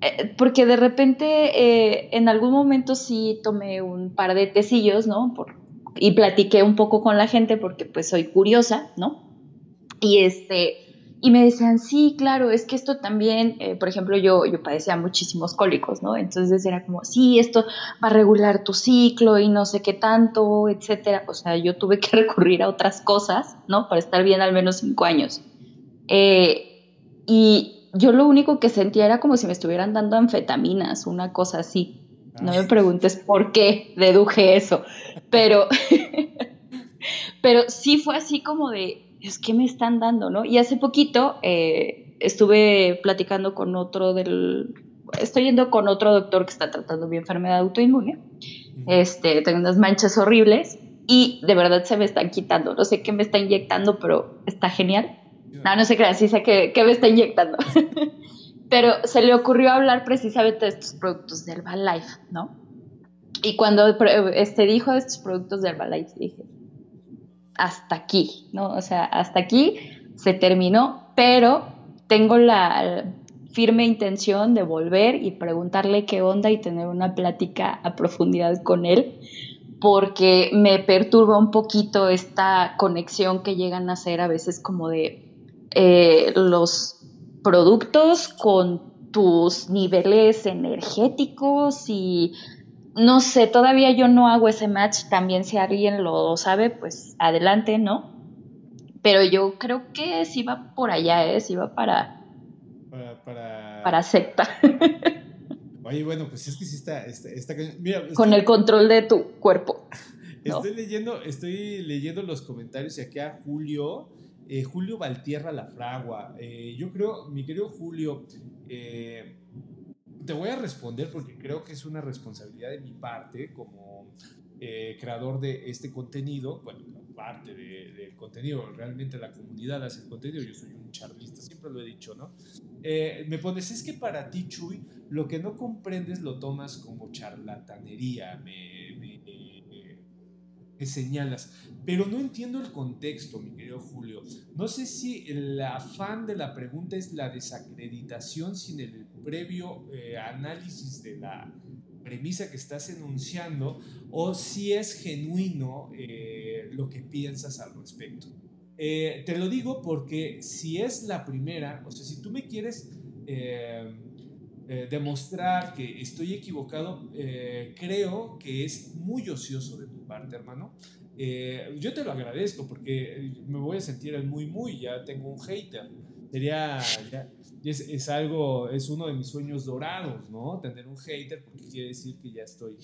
eh, porque de repente eh, en algún momento sí tomé un par de tecillos, ¿no? Por, y platiqué un poco con la gente porque pues soy curiosa, ¿no? Y este, y me decían, sí, claro, es que esto también, eh, por ejemplo, yo, yo padecía muchísimos cólicos, ¿no? Entonces era como, sí, esto va a regular tu ciclo y no sé qué tanto, etcétera. O sea, yo tuve que recurrir a otras cosas, ¿no? Para estar bien al menos cinco años. Eh, y yo lo único que sentía era como si me estuvieran dando anfetaminas, una cosa así. No me preguntes por qué deduje eso, pero, pero sí fue así como de, es que me están dando, ¿no? Y hace poquito eh, estuve platicando con otro del, estoy yendo con otro doctor que está tratando mi enfermedad autoinmune, este, tengo unas manchas horribles y de verdad se me están quitando, no sé qué me está inyectando, pero está genial. No, no se crean, sí sé que, me está inyectando. Pero se le ocurrió hablar precisamente de estos productos de Herbalife, ¿no? Y cuando este, dijo de estos productos de Herbalife, dije, hasta aquí, ¿no? O sea, hasta aquí se terminó, pero tengo la firme intención de volver y preguntarle qué onda y tener una plática a profundidad con él, porque me perturba un poquito esta conexión que llegan a hacer a veces como de eh, los productos con tus niveles energéticos y no sé, todavía yo no hago ese match, también si alguien lo sabe, pues adelante, ¿no? Pero yo creo que sí va por allá, ¿eh? Sí va para... Para... Para, secta. Oye, bueno, pues es que sí está... está, Mira, Con el control de tu cuerpo. Estoy leyendo, estoy leyendo los comentarios y aquí a Julio eh, Julio Valtierra La Fragua. Eh, yo creo, mi querido Julio, eh, te voy a responder porque creo que es una responsabilidad de mi parte como creador de este contenido, bueno, parte del contenido, realmente la comunidad hace el contenido, yo soy un charlista, siempre lo he dicho, ¿no? me pones, es que para ti, Chuy, lo que no comprendes lo tomas como charlatanería, me, me señalas. Pero no entiendo el contexto, mi querido Julio. No sé si el afán de la pregunta es la desacreditación sin el previo eh, análisis de la premisa que estás enunciando o si es genuino eh, lo que piensas al respecto. Eh, te lo digo porque si es la primera, o sea, si tú me quieres demostrar que estoy equivocado, creo que es muy ocioso de tu parte, hermano. Eh, yo te lo agradezco porque me voy a sentir el muy, muy, ya tengo un hater. Sería, es, es, algo, es uno de mis sueños dorados, ¿no? Tener un hater porque quiere decir que ya estoy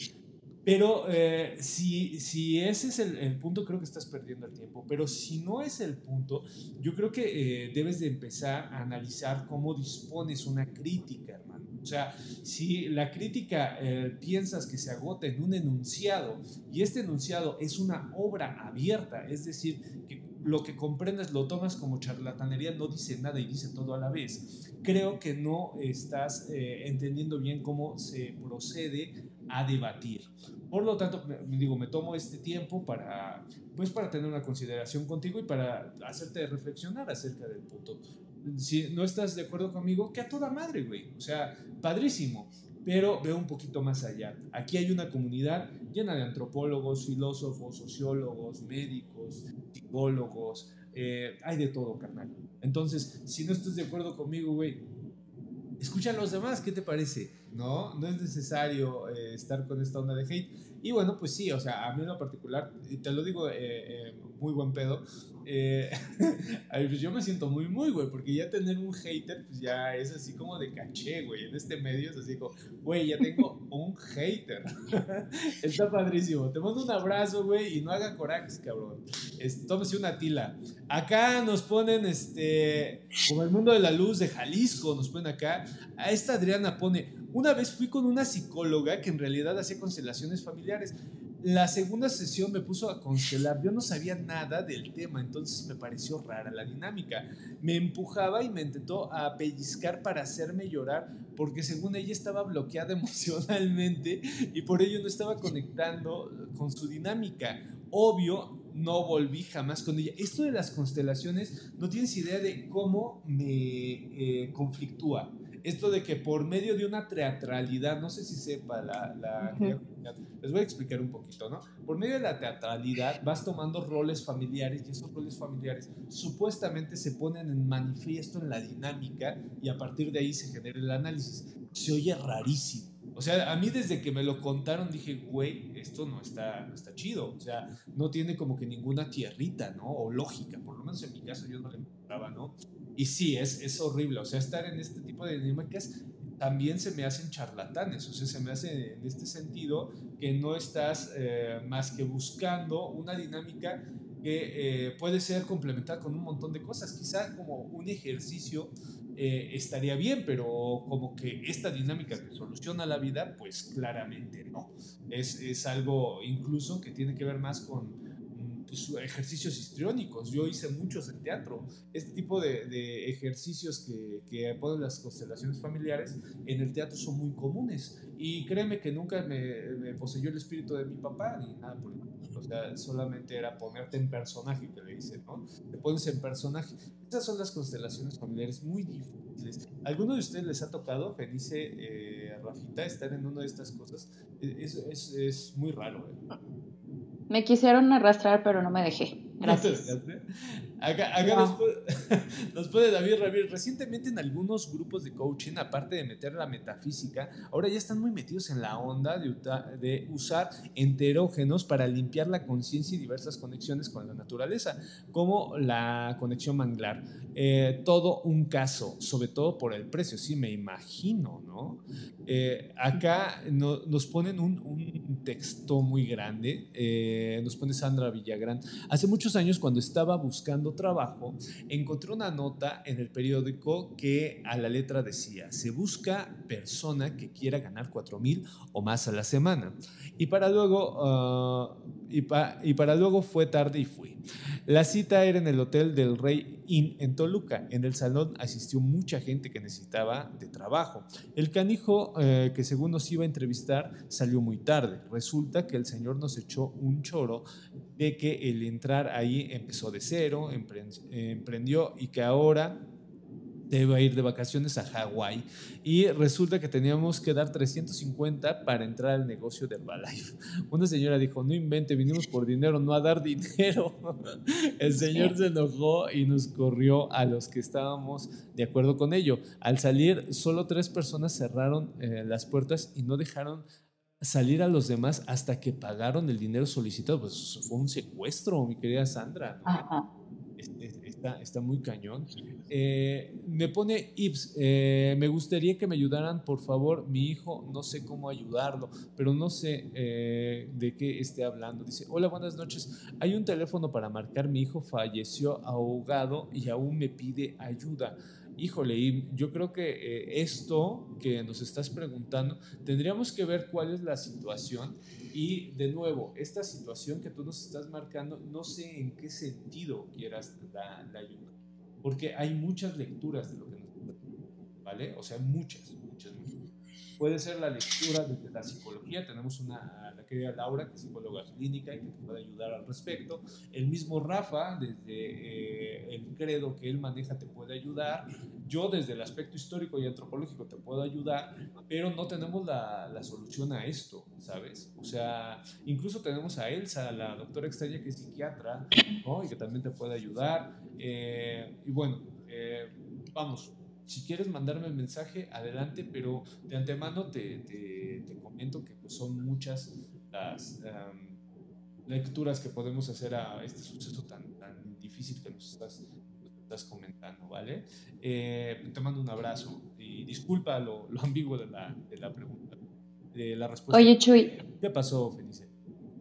Pero eh, si, si ese es el, punto, creo que estás perdiendo el tiempo. Pero si no es el punto, yo creo que eh, debes de empezar a analizar cómo dispones una crítica, hermano. O sea, si la crítica eh, piensas que se agota en un enunciado y este enunciado es una obra abierta, es decir, que lo que comprendes lo tomas como charlatanería, no dice nada y dice todo a la vez, creo que no estás entendiendo bien cómo se procede a debatir. Por lo tanto, me, digo, me tomo este tiempo para, pues, para tener una consideración contigo y para hacerte reflexionar acerca del punto. Si no estás de acuerdo conmigo, que a toda madre, güey. O sea, padrísimo. Pero veo un poquito más allá. Aquí hay una comunidad llena de antropólogos, filósofos, sociólogos, médicos, psicólogos. Eh, hay de todo, carnal. Entonces, si no estás de acuerdo conmigo, güey, escucha a los demás, ¿qué te parece? ¿no? No es necesario eh, estar con esta onda de hate. Y bueno, pues sí, o sea, a mí en lo particular, y te lo digo eh, eh, muy buen pedo, eh, pues yo me siento muy, muy, güey, porque ya tener un hater, pues ya es así como de caché, güey. En este medio es así como, güey, ya tengo un hater. Está padrísimo. Te mando un abrazo, güey, y no haga corajes, cabrón. tómese una tila. Acá nos ponen, este, como el mundo de la luz de Jalisco, nos ponen acá. A esta Adriana pone, una vez fui con una psicóloga que en realidad hacía constelaciones familiares. La segunda sesión me puso a constelar. Yo no sabía nada del tema, entonces me pareció rara la dinámica. Me empujaba y me intentó a pellizcar para hacerme llorar porque según ella estaba bloqueada emocionalmente y por ello no estaba conectando con su dinámica. Obvio, no volví jamás con ella. Esto de las constelaciones, no tienes idea de cómo me eh, conflictúa esto de que por medio de una teatralidad, no sé si sepa la, la les voy a explicar un poquito, ¿no? Por medio de la teatralidad vas tomando roles familiares y esos roles familiares supuestamente se ponen en manifiesto en la dinámica y a partir de ahí se genera el análisis. Se oye rarísimo. O sea, a mí desde que me lo contaron dije, güey, esto no está, no está chido. O sea, no tiene como que ninguna tierrita, ¿no? O lógica. Por lo menos en mi caso yo no le encontraba, ¿no? Y sí, es, es horrible. O sea, estar en este tipo de dinámicas también se me hacen charlatanes. O sea, se me hace en este sentido que no estás eh, más que buscando una dinámica que eh, puede ser complementada con un montón de cosas. Quizá como un ejercicio eh, estaría bien, pero como que esta dinámica que soluciona la vida, pues claramente no. Es, es algo incluso que tiene que ver más con pues, ejercicios histriónicos. Yo hice muchos en teatro. Este tipo de, ejercicios que, que, ponen las constelaciones familiares en el teatro son muy comunes. Y créeme que nunca me, poseyó el espíritu de mi papá ni nada por el O sea, solamente era ponerte en personaje, que le dicen, ¿no? Te pones en personaje. Esas son las constelaciones familiares muy difíciles. ¿Alguno de ustedes les ha tocado, Felice, eh, Rafita, estar en una de estas cosas? Es, es, es muy raro, ¿eh? Me quisieron arrastrar, pero no me dejé. Gracias. Acá, nos, puede, David David. Recientemente en algunos grupos de coaching, aparte de meter la metafísica, ahora ya están muy metidos en la onda de, de usar enterógenos para limpiar la conciencia y diversas conexiones con la naturaleza, como la conexión manglar. Eh, todo un caso, sobre todo por el precio, sí me imagino, ¿no? Eh, acá nos ponen un, un, texto muy grande, eh, nos pone Sandra Villagrán. Hace muchos años, cuando estaba buscando trabajo, encontré una nota en el periódico que a la letra decía, se busca persona que quiera ganar 4 mil o más a la semana. Y para luego, ah, y, para luego fue tarde y fui. La cita era en el Hotel del Rey Inn en Toluca. En el salón asistió mucha gente que necesitaba de trabajo. El canijo eh, que según nos iba a entrevistar salió muy tarde. Resulta que el señor nos echó un choro de que el entrar ahí empezó de cero, emprendió y que ahora iba a ir de vacaciones a Hawái y resulta que teníamos que dar 350 para entrar al negocio de Herbalife. Una señora dijo, no invente, vinimos por dinero, no a dar dinero. El señor se enojó y nos corrió a los que estábamos de acuerdo con ello. Al salir, solo tres personas cerraron eh, las puertas y no dejaron salir a los demás hasta que pagaron el dinero solicitado. Pues fue un secuestro, mi querida Sandra. Está, muy cañón. Eh, me pone Ips, eh, me gustaría que me ayudaran, por favor, mi hijo, no sé cómo ayudarlo, pero no sé eh, de qué esté hablando. Dice, hola, buenas noches. Hay un teléfono para marcar, mi hijo falleció ahogado y aún me pide ayuda. Híjole, yo creo que esto que nos estás preguntando, tendríamos que ver cuál es la situación y de nuevo, esta situación que tú nos estás marcando, no sé en qué sentido quieras la, la ayuda, porque hay muchas lecturas de lo que nos... ¿Vale? O sea, muchas, muchas, muchas. Puede ser la lectura desde la psicología, tenemos una, la querida Laura, que es psicóloga clínica y que te puede ayudar al respecto. El mismo Rafa, desde eh, el credo que él maneja, te puede ayudar. Yo, desde el aspecto histórico y antropológico, te puedo ayudar, pero no tenemos la, la solución a esto, ¿sabes? O sea, incluso tenemos a Elsa, la doctora extraña que es psiquiatra, ¿no? y que también te puede ayudar. Eh, y bueno, eh, vamos, si quieres mandarme el mensaje, adelante, pero de antemano te, te, comento que pues, son muchas las lecturas que podemos hacer a este suceso tan, tan difícil que nos estás, estás comentando, ¿vale? Eh, te mando un abrazo y disculpa lo, lo ambiguo de la, de la pregunta, de la respuesta. Oye, Chuy. ¿Qué pasó, Felice?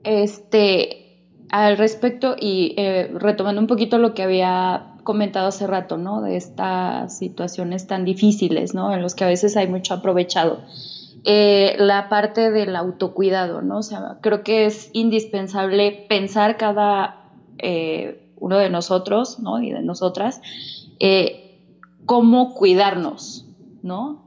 Este, al respecto y eh, retomando un poquito lo que había comentado hace rato, ¿no? De estas situaciones tan difíciles, ¿no? En los que a veces hay mucho aprovechado. Eh, la parte del autocuidado, ¿no? O sea, creo que es indispensable pensar cada eh, uno de nosotros, ¿no? Y de nosotras, eh, cómo cuidarnos, ¿no?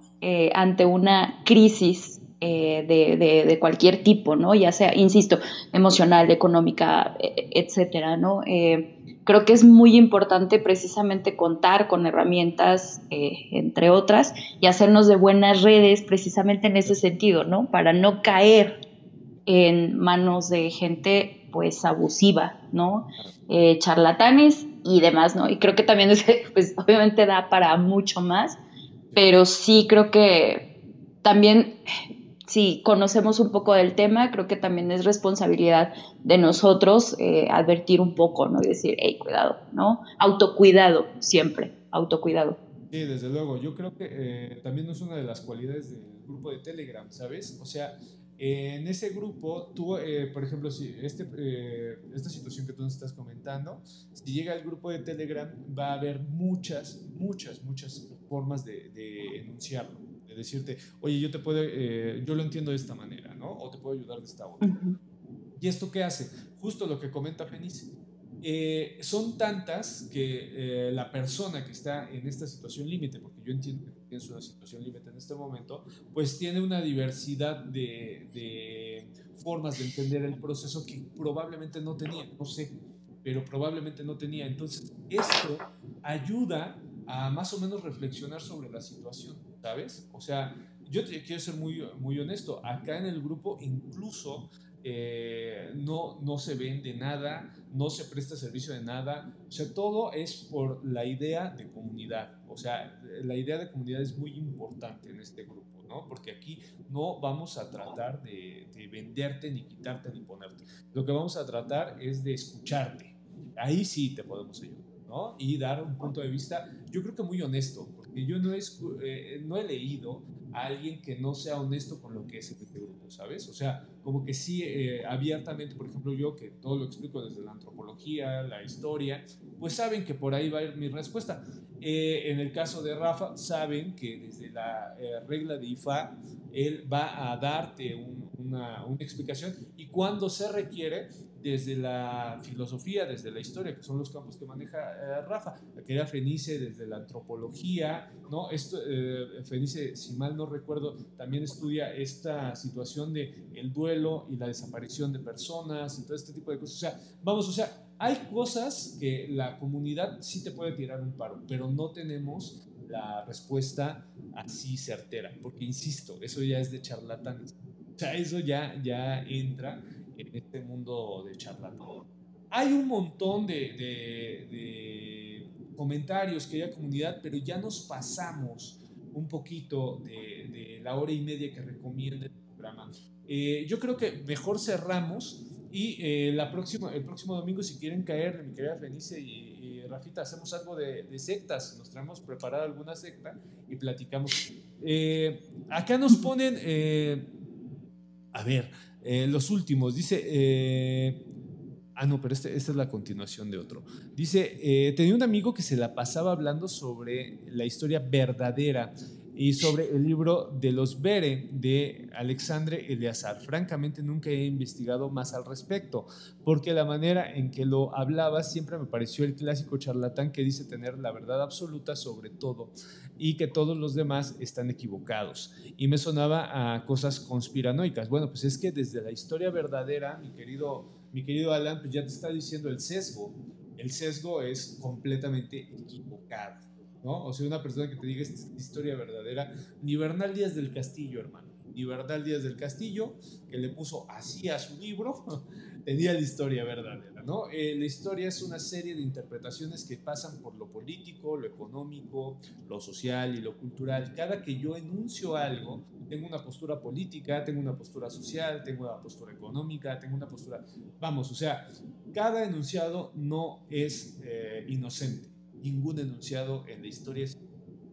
ante una crisis de, de, cualquier tipo, ¿no? Ya sea, insisto, emocional, económica, e, etcétera, ¿no? creo que es muy importante precisamente contar con herramientas, eh, entre otras, y hacernos de buenas redes precisamente en ese sentido, ¿no? Para no caer en manos de gente pues abusiva, ¿no? Eh, charlatanes y demás, ¿no? Y creo que también pues obviamente da para mucho más, pero sí creo que también si conocemos un poco del tema, creo que también es responsabilidad de nosotros eh, advertir un poco, ¿no? Y decir, hey, cuidado, ¿no? Autocuidado, siempre, autocuidado. Sí, desde luego. Yo creo que eh, también es una de las cualidades del grupo de Telegram, ¿sabes? O sea, en ese grupo, tú, eh, por ejemplo, si este, esta situación que tú nos estás comentando, si llega al grupo de Telegram, va a haber muchas, muchas, muchas formas de, de enunciarlo decirte, oye, yo te puedo, eh, yo lo entiendo de esta manera, ¿no? O te puedo ayudar de esta otra. ¿Y esto qué hace? Justo lo que comenta Fenice. Eh, son tantas que eh, la persona que está en esta situación límite, porque yo entiendo que tienes una situación límite en este momento, pues tiene una diversidad de, de, formas de entender el proceso que probablemente no tenía, no sé, pero probablemente no tenía. Entonces, esto ayuda a más o menos reflexionar sobre la situación. ¿sabes? O sea, yo te quiero ser muy, muy honesto, acá en el grupo incluso eh, no, no se vende nada, no se presta servicio de nada, o sea, todo es por la idea de comunidad, o sea, la idea de comunidad es muy importante en este grupo, ¿no? Porque aquí no vamos a tratar de, de venderte, ni quitarte, ni ponerte, lo que vamos a tratar es de escucharte, ahí sí te podemos ayudar. ¿no? Y dar un punto de vista, yo creo que muy honesto, porque yo no, es, eh, no he leído a alguien que no sea honesto con lo que es este grupo, ¿sabes? O sea, como que sí, eh, abiertamente, por ejemplo, yo que todo lo explico desde la antropología, la historia, pues saben que por ahí va a ir mi respuesta. Eh, en el caso de Rafa, saben que desde la regla de IFA, él va a darte una, una explicación y cuando se requiere, desde la filosofía, desde la historia, que son los campos que maneja eh, Rafa, la querida Fenice desde la antropología, ¿no? Esto, eh, Fenice, si mal no recuerdo, también estudia esta situación de el duelo y la desaparición de personas y todo este tipo de cosas. O sea, vamos, o sea, hay cosas que la comunidad sí te puede tirar un paro, pero no tenemos la respuesta así certera, porque insisto, eso ya es de charlatanes. O sea, eso ya, ya entra en este mundo de charlatán. Hay un montón de, de, comentarios que hay comunidad, pero ya nos pasamos un poquito de, la hora y media que recomienda el programa. Eh, yo creo que mejor cerramos Y eh, la próxima, el próximo domingo, si quieren caer, mi querida Fenice y, Rafita, hacemos algo de, sectas. Nos traemos preparada alguna secta y platicamos. Eh, acá nos ponen, eh, a ver, los últimos. Dice, ah, no, pero este, esta es la continuación de otro. Dice, tenía un amigo que se la pasaba hablando sobre la historia verdadera y sobre el libro de los Bere de Alexandre Eleazar. Francamente nunca he investigado más al respecto, porque la manera en que lo hablaba siempre me pareció el clásico charlatán que dice tener la verdad absoluta sobre todo y que todos los demás están equivocados. Y me sonaba a cosas conspiranoicas. Bueno, pues es que desde la historia verdadera, mi querido, mi querido Alan, pues ya te está diciendo el sesgo. El sesgo es completamente equivocado. O sea, una persona que te diga esta historia verdadera, ni Bernal Díaz del Castillo, hermano, ni Bernal Díaz del Castillo, que le puso así a su libro, tenía la historia verdadera, ¿no? Eh, la historia es una serie de interpretaciones que pasan por lo político, lo económico, lo social y lo cultural. Cada que yo enuncio algo, tengo una postura política, tengo una postura social, tengo una postura económica, tengo una postura... Vamos, o sea, cada enunciado no es eh, inocente ningún enunciado en la historia.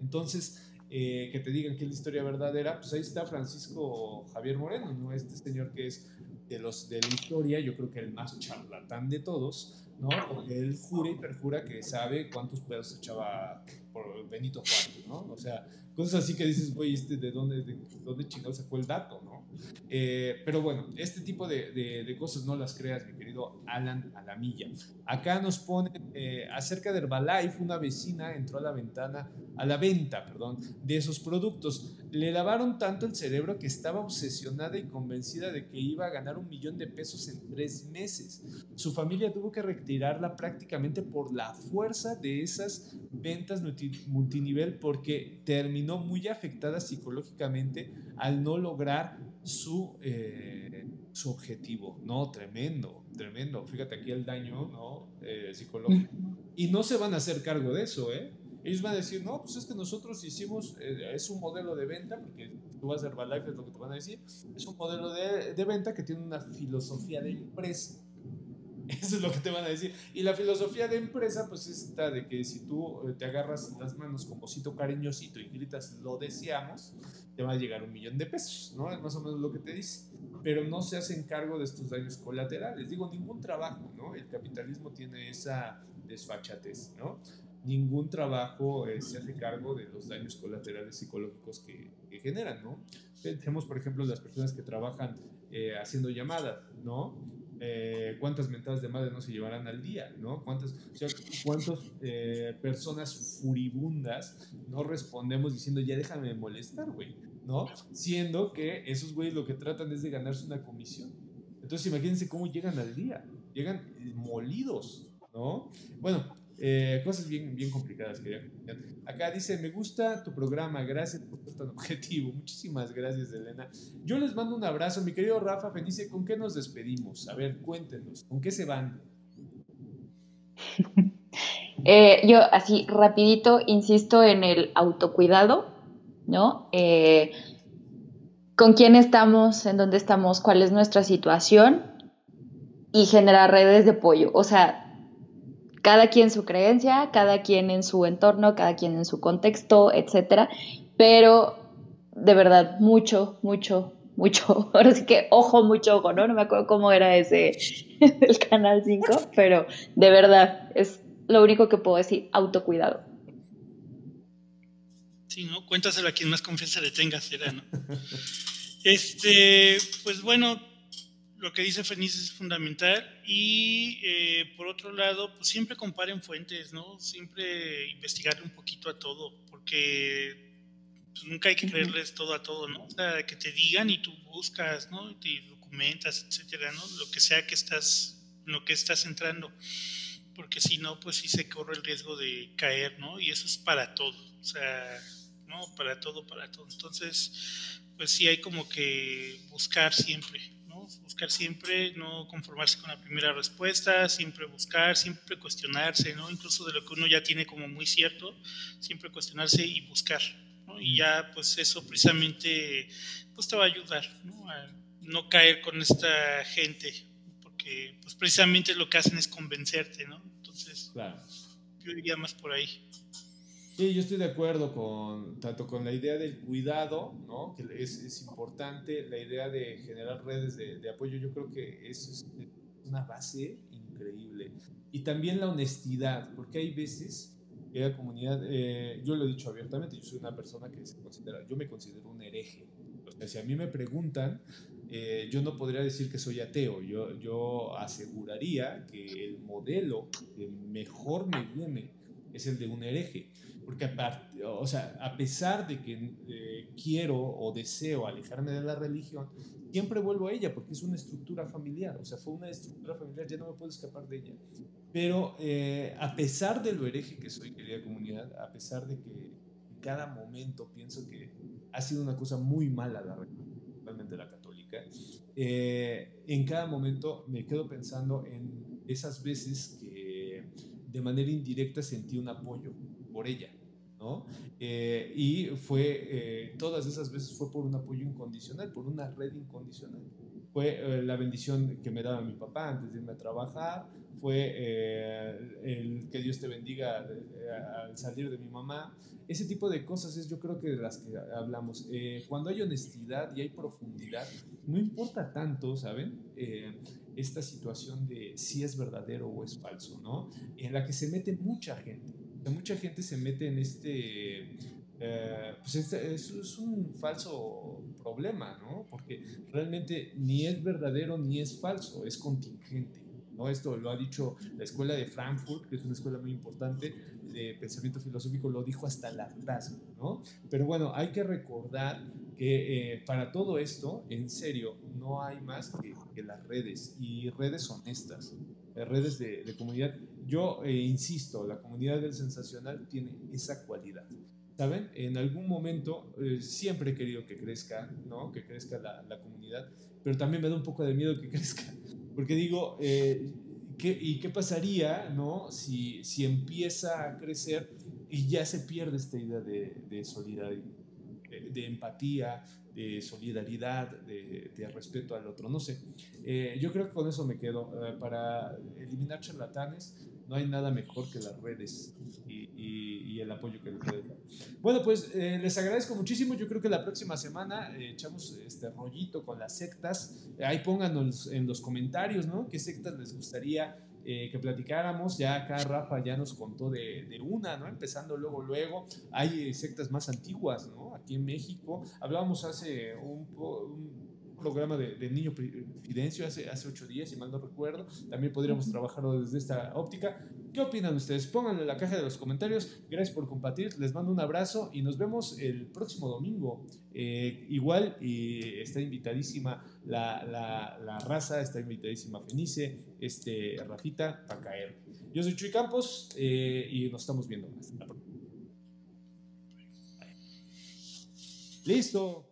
Entonces, eh, que te digan que es la historia verdadera, pues ahí está Francisco Javier Moreno, ¿no? Este señor que es de los de la historia, yo creo que el más charlatán de todos, ¿no? Porque él jura y perjura que sabe cuántos pedos echaba por Benito Juárez, ¿no? O sea, cosas así que dices, güey, este, ¿de dónde, de, dónde chingado sacó el dato, no? Eh, pero bueno, este tipo de, de, cosas no las creas, mi querido Alan Alamilla. Acá nos ponen eh, acerca de Herbalife, una vecina entró a la ventana, a la venta, perdón, de esos productos. Le lavaron tanto el cerebro que estaba obsesionada y convencida de que iba a ganar un millón de pesos en tres meses. Su familia tuvo que retirarla prácticamente por la fuerza de esas ventas multinivel porque terminó muy afectada psicológicamente al no lograr su, eh, su objetivo. No, tremendo, tremendo. Fíjate aquí el daño ¿no? Eh, psicológico. Y no se van a hacer cargo de eso, ¿eh? Ellos van a decir, no, pues es que nosotros hicimos, eh, es un modelo de venta, porque tú vas a Herbalife, es lo que te van a decir, es un modelo de, de venta que tiene una filosofía de empresa Eso es lo que te van a decir. Y la filosofía de empresa, pues esta de que si tú eh, te agarras las manos como cito cariñosito y gritas lo deseamos, te va a llegar un millón de pesos, ¿no? Es más o menos lo que te dice. Pero no se hacen cargo de estos daños colaterales. Digo, ningún trabajo, ¿no? El capitalismo tiene esa desfachatez, ¿no? Ningún trabajo eh, se hace cargo de los daños colaterales psicológicos que, que generan, ¿no? Pensemos, por ejemplo, las personas que trabajan eh, haciendo llamadas, ¿no? Eh, cuántas mentadas de madre no se llevarán al día, ¿no? ¿Cuántas, cuántas eh, personas furibundas no respondemos diciendo, ya déjame molestar, güey, ¿no? Siendo que esos güeyes lo que tratan es de ganarse una comisión. Entonces imagínense cómo llegan al día, llegan molidos, ¿no? Bueno, eh, cosas bien, bien complicadas que Acá dice, me gusta tu programa, gracias por ser tan objetivo. Muchísimas gracias, Elena. Yo les mando un abrazo, mi querido Rafa Fenice, ¿con qué nos despedimos? A ver, cuéntenos, ¿con qué se van? Eh, yo así rapidito insisto en el autocuidado, ¿no? Eh, con quién estamos, en dónde estamos, cuál es nuestra situación y generar redes de apoyo. O sea, cada quien su creencia, cada quien en su entorno, cada quien en su contexto, etcétera, pero de verdad, mucho, mucho, mucho, ahora sí que ojo, mucho ojo, ¿no? No me acuerdo cómo era ese el canal 5, pero de verdad, es lo único que puedo decir, autocuidado. Sí, ¿no? Cuéntaselo a quien más confianza le tengas, será, ¿no? Este, pues bueno, lo que dice Fenice es fundamental y eh, por otro lado, pues siempre comparen fuentes, ¿no? Siempre investigarle un poquito a todo, porque pues, nunca hay que creerles todo a todo, ¿no? O sea, que te digan y tú buscas, ¿no? Te documentas, etcétera, ¿no? Lo que sea que estás, lo que estás entrando, porque si no, pues sí se corre el riesgo de caer, ¿no? Y eso es para todo, o sea, ¿no? Para todo, para todo. Entonces, pues sí hay como que buscar siempre, Buscar siempre, no conformarse con la primera respuesta, siempre buscar, siempre cuestionarse, ¿no? Incluso de lo que uno ya tiene como muy cierto, siempre cuestionarse y buscar, ¿no? Y ya, pues eso precisamente, pues te va a ayudar, ¿no? A no caer con esta gente, porque pues precisamente lo que hacen es convencerte, ¿no? Entonces, claro. yo iría más por ahí. Sí, yo estoy de acuerdo con tanto con la idea del cuidado, ¿no? que es, es importante, la idea de generar redes de, de, apoyo, yo creo que eso es una base increíble. Y también la honestidad, porque hay veces que la comunidad, eh, yo lo he dicho abiertamente, yo soy una persona que se considera, yo me considero un hereje. O sea, si a mí me preguntan, eh, yo no podría decir que soy ateo, yo, yo aseguraría que el modelo que mejor me viene es el de un hereje porque aparte, o sea, a pesar de que eh, quiero o deseo alejarme de la religión, siempre vuelvo a ella porque es una estructura familiar, o sea, fue una estructura familiar, ya no me puedo escapar de ella. Pero eh, a pesar de lo hereje que soy, querida comunidad, a pesar de que en cada momento pienso que ha sido una cosa muy mala la religión, principalmente la católica, eh, en cada momento me quedo pensando en esas veces que de manera indirecta sentí un apoyo por ella, ¿no? Eh, y fue, eh, todas esas veces fue por un apoyo incondicional, por una red incondicional. Fue eh, la bendición que me daba mi papá antes de irme a trabajar, fue el que Dios te bendiga al salir de mi mamá. Ese tipo de cosas es yo creo que de las que hablamos. cuando hay honestidad y hay profundidad, no importa tanto, ¿saben? esta situación de si es verdadero o es falso, ¿no? En la que se mete mucha gente mucha gente se mete en este, eh, pues es, un falso problema, ¿no? Porque realmente ni es verdadero ni es falso, es contingente. ¿no? Esto lo ha dicho la escuela de Frankfurt, que es una escuela muy importante de pensamiento filosófico, lo dijo hasta la hartazgo, ¿no? Pero bueno, hay que recordar que eh, para todo esto, en serio, no hay más que, las redes y redes honestas, eh, redes de, de comunidad yo eh, insisto, la comunidad del sensacional tiene esa cualidad. ¿Saben? En algún momento eh, siempre he querido que crezca, ¿no? Que crezca la, la, comunidad, pero también me da un poco de miedo que crezca, porque digo, eh, ¿qué, ¿y qué pasaría, ¿no? Si, si empieza a crecer y ya se pierde esta idea de, de solidaridad, de, de empatía, de solidaridad, de, de, respeto al otro, no sé. Eh, yo creo que con eso me quedo. Eh, para eliminar charlatanes, no hay nada mejor que las redes y, el apoyo que les puede dar. Bueno, pues eh, les agradezco muchísimo. Yo creo que la próxima semana eh, echamos este rollito con las sectas. Ahí pónganos en los comentarios, ¿no? ¿Qué sectas les gustaría eh, que platicáramos. Ya acá Rafa ya nos contó de, de, una, ¿no? Empezando luego, luego. Hay sectas más antiguas, ¿no? Aquí en México. Hablábamos hace un, un programa de, de, Niño Fidencio hace, hace ocho días, si mal no recuerdo. También podríamos trabajarlo desde esta óptica. ¿Qué opinan ustedes? Pónganlo en la caja de los comentarios. Gracias por compartir. Les mando un abrazo y nos vemos el próximo domingo. Eh, igual y está invitadísima la, la, la, raza, está invitadísima Fenice, este, Rafita, para caer. Yo soy Chuy Campos eh, y nos estamos viendo. Hasta la próxima. Listo.